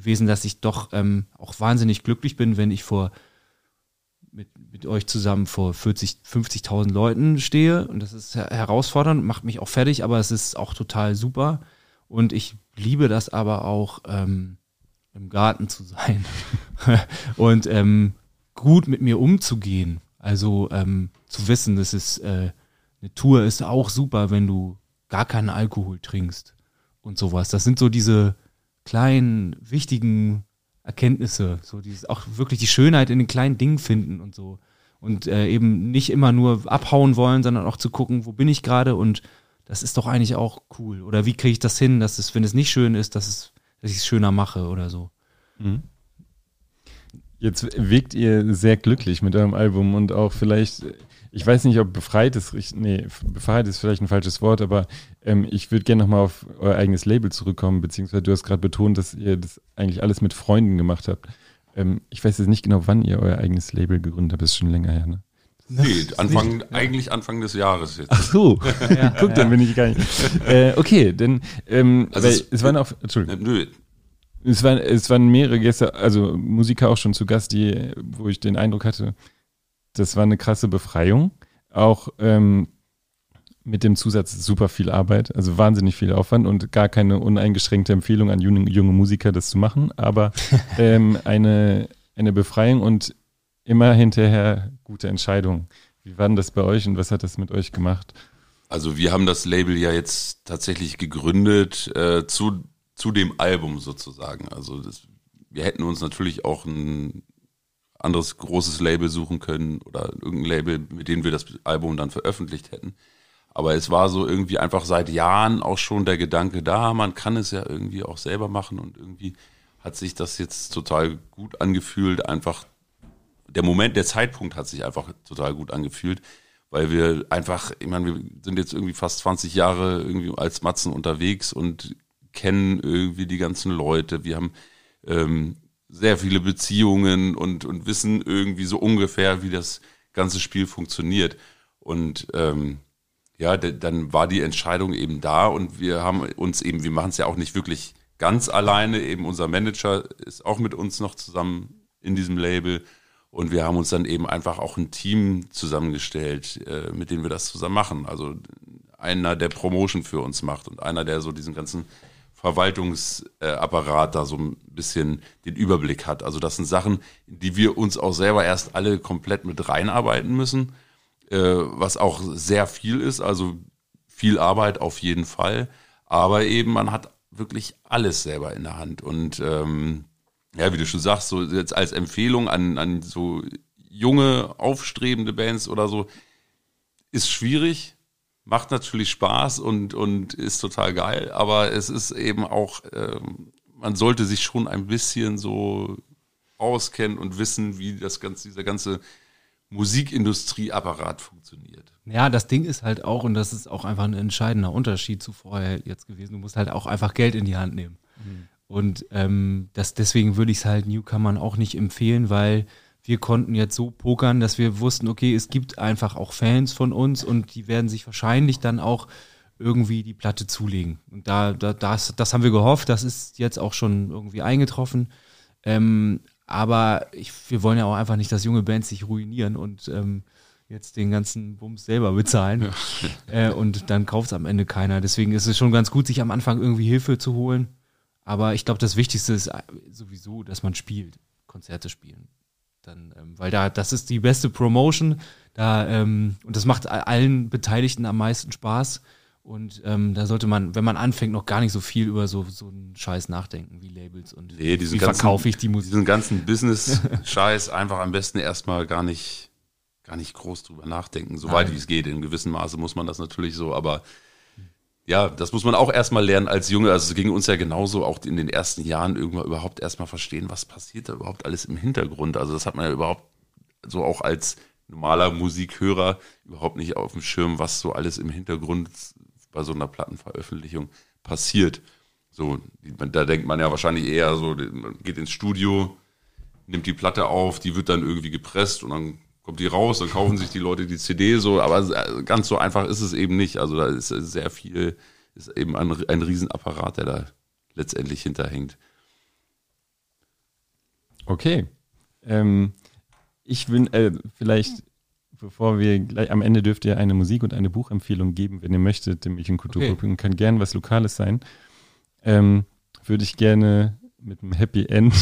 gewesen, dass ich doch ähm, auch wahnsinnig glücklich bin, wenn ich vor mit, mit euch zusammen vor 40, 50.000 Leuten stehe. Und das ist herausfordernd, macht mich auch fertig, aber es ist auch total super. Und ich liebe das aber auch, ähm, im Garten zu sein *laughs* und ähm, gut mit mir umzugehen. Also ähm, zu wissen, dass es äh, eine Tour ist auch super, wenn du gar keinen Alkohol trinkst und sowas. Das sind so diese kleinen, wichtigen Erkenntnisse, so dieses auch wirklich die Schönheit in den kleinen Dingen finden und so. Und äh, eben nicht immer nur abhauen wollen, sondern auch zu gucken, wo bin ich gerade und das ist doch eigentlich auch cool. Oder wie kriege ich das hin, dass es, wenn es nicht schön ist, dass es, dass ich es schöner mache oder so. Mhm. Jetzt wirkt ihr sehr glücklich mit eurem Album und auch vielleicht ich weiß nicht, ob befreit ist, nee, befreit ist vielleicht ein falsches Wort, aber ähm, ich würde gerne nochmal auf euer eigenes Label zurückkommen, beziehungsweise du hast gerade betont, dass ihr das eigentlich alles mit Freunden gemacht habt. Ähm, ich weiß jetzt nicht genau, wann ihr euer eigenes Label gegründet habt, das ist schon länger her, ne? Nee, Anfang, eigentlich Anfang des Jahres jetzt. Ach so, ja, *laughs* guck, dann bin ich gar nicht. Äh, okay, denn ähm, also es, es waren auch, Entschuldigung. Nö, es waren, es waren mehrere Gäste, also Musiker auch schon zu Gast, die, wo ich den Eindruck hatte, das war eine krasse Befreiung. Auch ähm, mit dem Zusatz super viel Arbeit, also wahnsinnig viel Aufwand und gar keine uneingeschränkte Empfehlung an junge, junge Musiker, das zu machen, aber *laughs* ähm, eine, eine Befreiung und immer hinterher gute Entscheidungen. Wie war denn das bei euch und was hat das mit euch gemacht? Also wir haben das Label ja jetzt tatsächlich gegründet äh, zu, zu dem Album sozusagen. Also das, wir hätten uns natürlich auch ein anderes großes Label suchen können oder irgendein Label, mit dem wir das Album dann veröffentlicht hätten. Aber es war so irgendwie einfach seit Jahren auch schon der Gedanke da, man kann es ja irgendwie auch selber machen und irgendwie hat sich das jetzt total gut angefühlt. Einfach der Moment, der Zeitpunkt hat sich einfach total gut angefühlt, weil wir einfach, ich meine, wir sind jetzt irgendwie fast 20 Jahre irgendwie als Matzen unterwegs und kennen irgendwie die ganzen Leute. Wir haben ähm, sehr viele Beziehungen und, und wissen irgendwie so ungefähr, wie das ganze Spiel funktioniert. Und ähm, ja, dann war die Entscheidung eben da und wir haben uns eben, wir machen es ja auch nicht wirklich ganz alleine, eben unser Manager ist auch mit uns noch zusammen in diesem Label und wir haben uns dann eben einfach auch ein Team zusammengestellt, äh, mit dem wir das zusammen machen. Also einer, der Promotion für uns macht und einer, der so diesen ganzen Verwaltungsapparat da so ein bisschen den Überblick hat. Also das sind Sachen, die wir uns auch selber erst alle komplett mit reinarbeiten müssen, äh, was auch sehr viel ist, also viel Arbeit auf jeden Fall. Aber eben, man hat wirklich alles selber in der Hand. Und ähm, ja, wie du schon sagst, so jetzt als Empfehlung an, an so junge, aufstrebende Bands oder so, ist schwierig, macht natürlich Spaß und, und ist total geil, aber es ist eben auch, äh, man sollte sich schon ein bisschen so auskennen und wissen, wie das ganze, dieser ganze Musikindustrieapparat funktioniert. Ja, das Ding ist halt auch, und das ist auch einfach ein entscheidender Unterschied zu vorher jetzt gewesen, du musst halt auch einfach Geld in die Hand nehmen. Mhm. Und ähm, das, deswegen würde ich es halt Newcomern auch nicht empfehlen, weil wir konnten jetzt so pokern, dass wir wussten, okay, es gibt einfach auch Fans von uns und die werden sich wahrscheinlich dann auch irgendwie die Platte zulegen. Und da, da das, das haben wir gehofft, das ist jetzt auch schon irgendwie eingetroffen. Ähm, aber ich, wir wollen ja auch einfach nicht, dass junge Bands sich ruinieren und ähm, jetzt den ganzen Bums selber bezahlen. Ja. Äh, und dann kauft es am Ende keiner. Deswegen ist es schon ganz gut, sich am Anfang irgendwie Hilfe zu holen. Aber ich glaube, das Wichtigste ist sowieso, dass man spielt, Konzerte spielen. Dann, ähm, weil da, das ist die beste Promotion. Da, ähm, und das macht allen Beteiligten am meisten Spaß. Und ähm, da sollte man, wenn man anfängt, noch gar nicht so viel über so, so einen Scheiß nachdenken, wie Labels und nee, wie verkaufe ich die Musik. Diesen ganzen Business-Scheiß *laughs* einfach am besten erstmal gar nicht, gar nicht groß drüber nachdenken, soweit wie es geht. In gewissem Maße muss man das natürlich so, aber ja, das muss man auch erstmal lernen als Junge. Also es ging uns ja genauso, auch in den ersten Jahren irgendwann überhaupt erstmal verstehen, was passiert da überhaupt alles im Hintergrund. Also das hat man ja überhaupt so auch als normaler Musikhörer überhaupt nicht auf dem Schirm, was so alles im Hintergrund bei so einer Plattenveröffentlichung passiert. So, da denkt man ja wahrscheinlich eher so, man geht ins Studio, nimmt die Platte auf, die wird dann irgendwie gepresst und dann kommt die raus, dann kaufen sich die Leute die CD so, aber ganz so einfach ist es eben nicht. Also da ist sehr viel, ist eben ein, ein Riesenapparat, der da letztendlich hinterhängt. Okay. Ähm, ich will äh, vielleicht bevor wir gleich am Ende dürft ihr eine Musik- und eine Buchempfehlung geben, wenn ihr möchtet, dem Mädchenkulturpublikum. Okay. Kann gern was Lokales sein. Ähm, würde ich gerne mit einem Happy End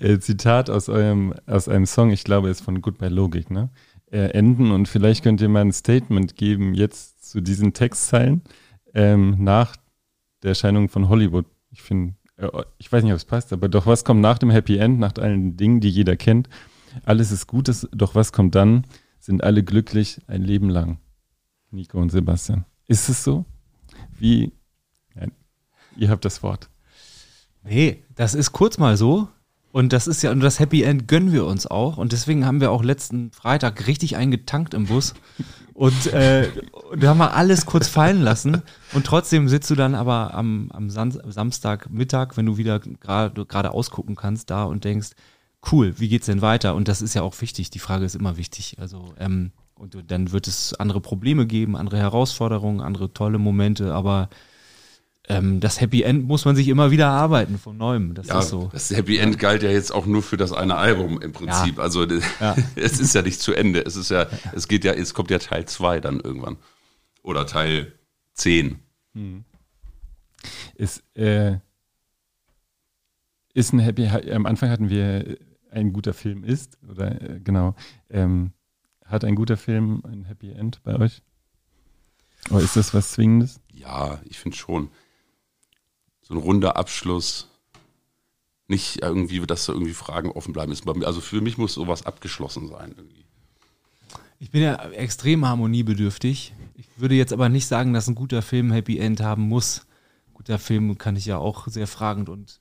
äh, Zitat aus eurem, aus einem Song, ich glaube, ist von Goodbye Logik, ne? Äh, enden und vielleicht könnt ihr mal ein Statement geben jetzt zu diesen Textzeilen ähm, nach der Erscheinung von Hollywood. Ich finde, äh, ich weiß nicht, ob es passt, aber doch was kommt nach dem Happy End, nach allen Dingen, die jeder kennt? Alles ist Gutes, doch was kommt dann? sind alle glücklich ein Leben lang. Nico und Sebastian. Ist es so? Wie? Nein. Ihr habt das Wort. Nee, das ist kurz mal so. Und das ist ja, und das Happy End gönnen wir uns auch. Und deswegen haben wir auch letzten Freitag richtig eingetankt im Bus. Und äh, da haben wir alles kurz fallen lassen. Und trotzdem sitzt du dann aber am, am Samstagmittag, wenn du wieder gerade ausgucken kannst, da und denkst, cool, wie geht's denn weiter? Und das ist ja auch wichtig. Die Frage ist immer wichtig. Also, ähm, und dann wird es andere Probleme geben, andere Herausforderungen, andere tolle Momente, aber ähm, das Happy End muss man sich immer wieder erarbeiten von neuem. Das ja, ist so. Das Happy End galt ja jetzt auch nur für das eine Album im Prinzip. Ja. Also ja. *laughs* es ist ja nicht zu Ende. Es ist ja, es geht ja, es kommt ja Teil 2 dann irgendwann. Oder Teil 10. Hm. Ist, äh, ist ein Happy, am Anfang hatten wir ein guter Film ist, oder äh, genau, ähm, hat ein guter Film ein Happy End bei euch? Oder ist das was Zwingendes? Ja, ich finde schon. So ein runder Abschluss. Nicht irgendwie, dass da irgendwie Fragen offen bleiben. Also für mich muss sowas abgeschlossen sein irgendwie. Ich bin ja extrem harmoniebedürftig. Ich würde jetzt aber nicht sagen, dass ein guter Film Happy End haben muss. Guter Film kann ich ja auch sehr fragend und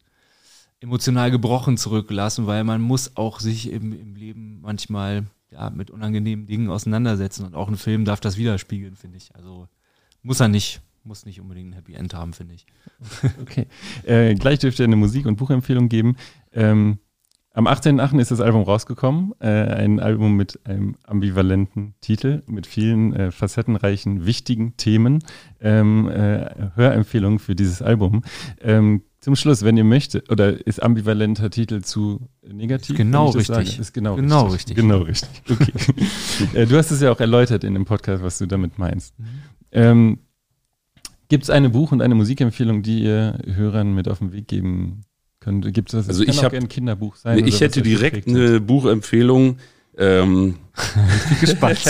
emotional gebrochen zurücklassen, weil man muss auch sich im, im Leben manchmal ja, mit unangenehmen Dingen auseinandersetzen und auch ein Film darf das widerspiegeln, finde ich. Also muss er nicht, muss nicht unbedingt ein Happy End haben, finde ich. *laughs* Okay. Äh, gleich dürft ihr eine Musik- und Buchempfehlung geben. Ähm, am 18.8. ist das Album rausgekommen. Äh, ein Album mit einem ambivalenten Titel, mit vielen äh, facettenreichen, wichtigen Themen. Ähm, äh, Hörempfehlungen für dieses Album. Ähm, zum Schluss, wenn ihr möchtet, oder ist ambivalenter Titel zu negativ? Ist genau richtig. Ist genau, genau richtig. richtig. Genau richtig. Okay. *laughs* Äh, du hast es ja auch erläutert in dem Podcast, was du damit meinst. Mhm. Ähm, Gibt es eine Buch- und eine Musikempfehlung, die ihr Hörern mit auf den Weg geben könnt? Gibt es Also ich habe ein Kinderbuch sein. Nee, ich hätte direkt eine Buchempfehlung. Ähm, *laughs* *laughs* ich bin gespannt.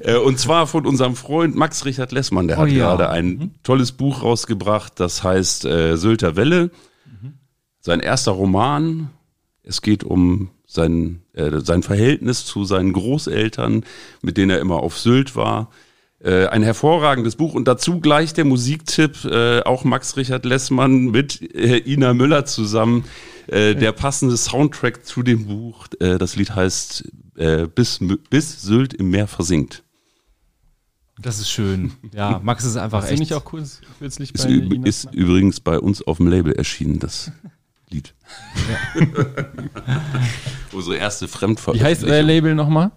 Äh, und zwar von unserem Freund Max Richard Lessmann, der oh, hat ja. gerade ein mhm. tolles Buch rausgebracht, das heißt äh, Sylter Welle. Mhm. Sein erster Roman. Es geht um sein, äh, sein Verhältnis zu seinen Großeltern, mit denen er immer auf Sylt war. Äh, ein hervorragendes Buch und dazu gleich der Musiktipp, äh, auch Max Richard Lessmann mit äh, Ina Müller zusammen. Äh, der passende Soundtrack zu dem Buch. Äh, das Lied heißt äh, bis, bis Sylt im Meer versinkt. Das ist schön. Ja, Max ist einfach das echt. ich auch kurz kürzlich bei ist, Ina ist übrigens bei uns auf dem Label erschienen. Das *laughs* Lied. *laughs* Unsere erste Wie Fremdveröffentlichung. heißt euer Label nochmal?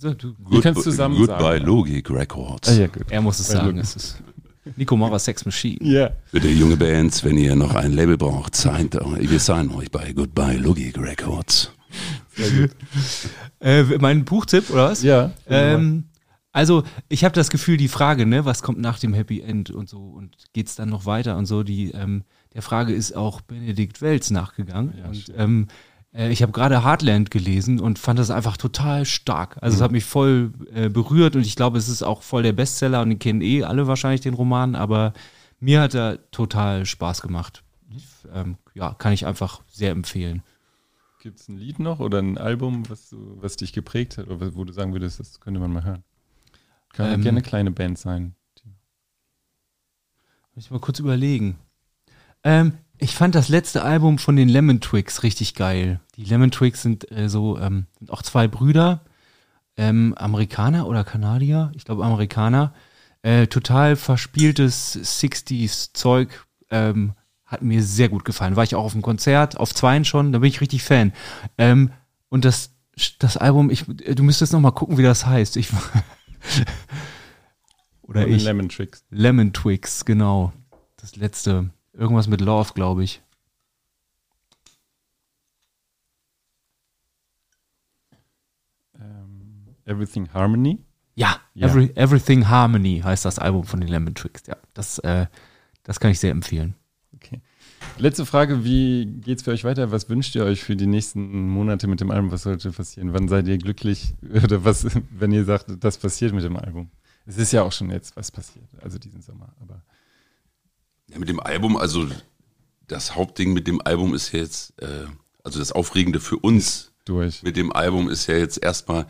So, du, Ihr könnt's zusammen Goodbye sagen. Logic Records. Ah, ja, gut. er muss es Bei sagen. Es ist Nico Maurer Sex Machine. Ja. Bitte junge Bands, wenn ihr noch ein Label braucht, zeigt, wir signen euch bei Goodbye Logic Records. Äh, mein Buchtipp, oder was? Ja. Ähm, also, ich habe das Gefühl, die Frage, ne, was kommt nach dem Happy End und so und geht's dann noch weiter und so, die ähm, der Frage ist auch Benedikt Welz nachgegangen. und ähm, äh, ich habe gerade Heartland gelesen und fand das einfach total stark. Also es hat mich voll äh, berührt und ich glaube, es ist auch voll der Bestseller und den kennen eh alle wahrscheinlich den Roman, aber mir hat er total Spaß gemacht. Ähm, ja, kann ich einfach sehr empfehlen. Gibt es ein Lied noch oder ein Album, was, du, was dich geprägt hat oder wo du sagen würdest, das könnte man mal hören? Kann Ähm, gerne eine kleine Band sein. Muss ich mal kurz überlegen. Ähm, ich fand das letzte Album von den Lemon Twigs richtig geil. Die Lemon Twigs sind äh, so, ähm, sind auch zwei Brüder, ähm, Amerikaner oder Kanadier, ich glaube Amerikaner. Äh, total verspieltes 60s Zeug, ähm, hat mir sehr gut gefallen. War ich auch auf dem Konzert, auf zweien schon, da bin ich richtig Fan. Ähm, und das, das Album, ich, du müsstest noch mal gucken, wie das heißt. Ich, *laughs* oder ich. Lemon Tricks. Lemon Twigs, genau. Das letzte. Irgendwas mit Love, glaube ich. Ähm, Everything Harmony. Ja, Ja. Every, Everything Harmony heißt das Album von den Lemon Twigs. Ja, das, äh, das kann ich sehr empfehlen. Okay. Letzte Frage, wie geht's für euch weiter? Was wünscht ihr euch für die nächsten Monate mit dem Album? Was sollte passieren? Wann seid ihr glücklich? *laughs* Oder was, wenn ihr sagt, das passiert mit dem Album? Es ist ja auch schon jetzt was passiert, also diesen Sommer. Aber Ja, mit dem Album, also das Hauptding mit dem Album ist jetzt, äh, also das Aufregende für uns durch. mit dem Album ist ja jetzt erstmal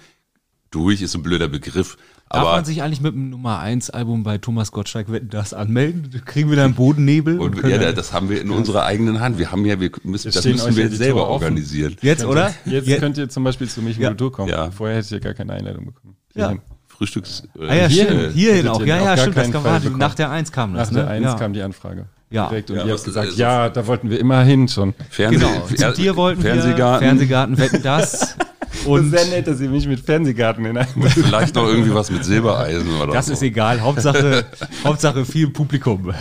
durch, ist ein blöder Begriff. Darf Aber man sich eigentlich mit dem Nummer 1 Album bei Thomas Gottschalk Wetten das anmelden? Kriegen wir da einen Bodennebel? und, können ja, das haben wir in unserer eigenen Hand. Wir haben ja, wir müssen, das müssen wir jetzt selber offen. organisieren. Jetzt, oder? Jetzt Ja. könnt ihr zum Beispiel zu mich Ja. ja. Tour kommen. Ja. Vorher hättet ihr gar keine Einladung bekommen. Ja. Frühstücks. Äh, Ah ja, Hierhin. stimmt. Hierhin auch. Ja, ja, stimmt. Das kam, Fall nach der 1 kam Nach das, der ne? 1 ja. kam die Anfrage. Ja. Direkt. Und Ja, ihr habt gesagt, ja, da wollten wir immer hin schon. Fernseh, Genau. Zu dir wollten Fernsehgarten. wir Fernsehgarten Wetten das. *laughs* Und sehr nett, dass ihr mich mit Fernsehgarten in einem Vielleicht noch irgendwie was mit Silbereisen oder das so. ist egal. Hauptsache, *laughs* Hauptsache viel Publikum.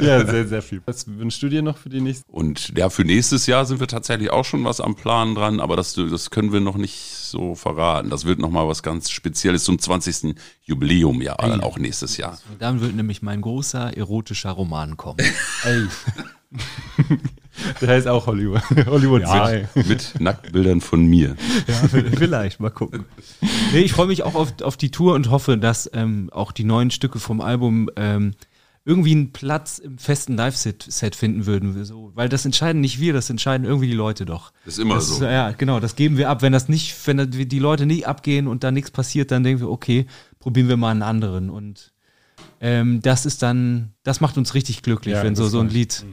Ja, sehr, sehr viel. Was wünschst du dir noch für die nächsten? Und ja, für nächstes Jahr sind wir tatsächlich auch schon was am Plan dran, aber das, das können wir noch nicht so verraten. Das wird nochmal was ganz Spezielles zum 20. Jubiläum ja dann auch nächstes Jahr. Und dann wird nämlich mein großer erotischer Roman kommen. *laughs* Ey. *laughs* Der heißt auch Hollywood. *laughs* Hollywood Ja. Mit Nacktbildern von mir. Ja, vielleicht, mal gucken. Nee, ich freue mich auch auf, auf die Tour und hoffe, dass ähm, auch die neuen Stücke vom Album ähm, irgendwie einen Platz im festen Live-Set Set finden würden. So, weil das entscheiden nicht wir, das entscheiden irgendwie die Leute doch. Ist immer das, so. Ja, genau, das geben wir ab. Wenn das nicht, wenn die Leute nicht abgehen und da nichts passiert, dann denken wir, okay, probieren wir mal einen anderen. Und ähm, das ist dann, das macht uns richtig glücklich, Ja, wenn so, so ein. Lied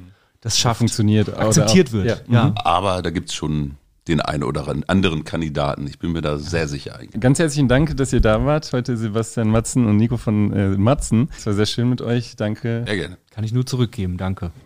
das schafft, Funktioniert. oder akzeptiert wird. Ja. Ja. Aber da gibt's schon den einen oder anderen Kandidaten. Ich bin mir da sehr sicher eigentlich. Ganz herzlichen Dank, dass ihr da wart. Heute Sebastian Matzen und Nico von äh, Matzen. Es war sehr schön mit euch. Danke. Sehr gerne. Kann ich nur zurückgeben, danke.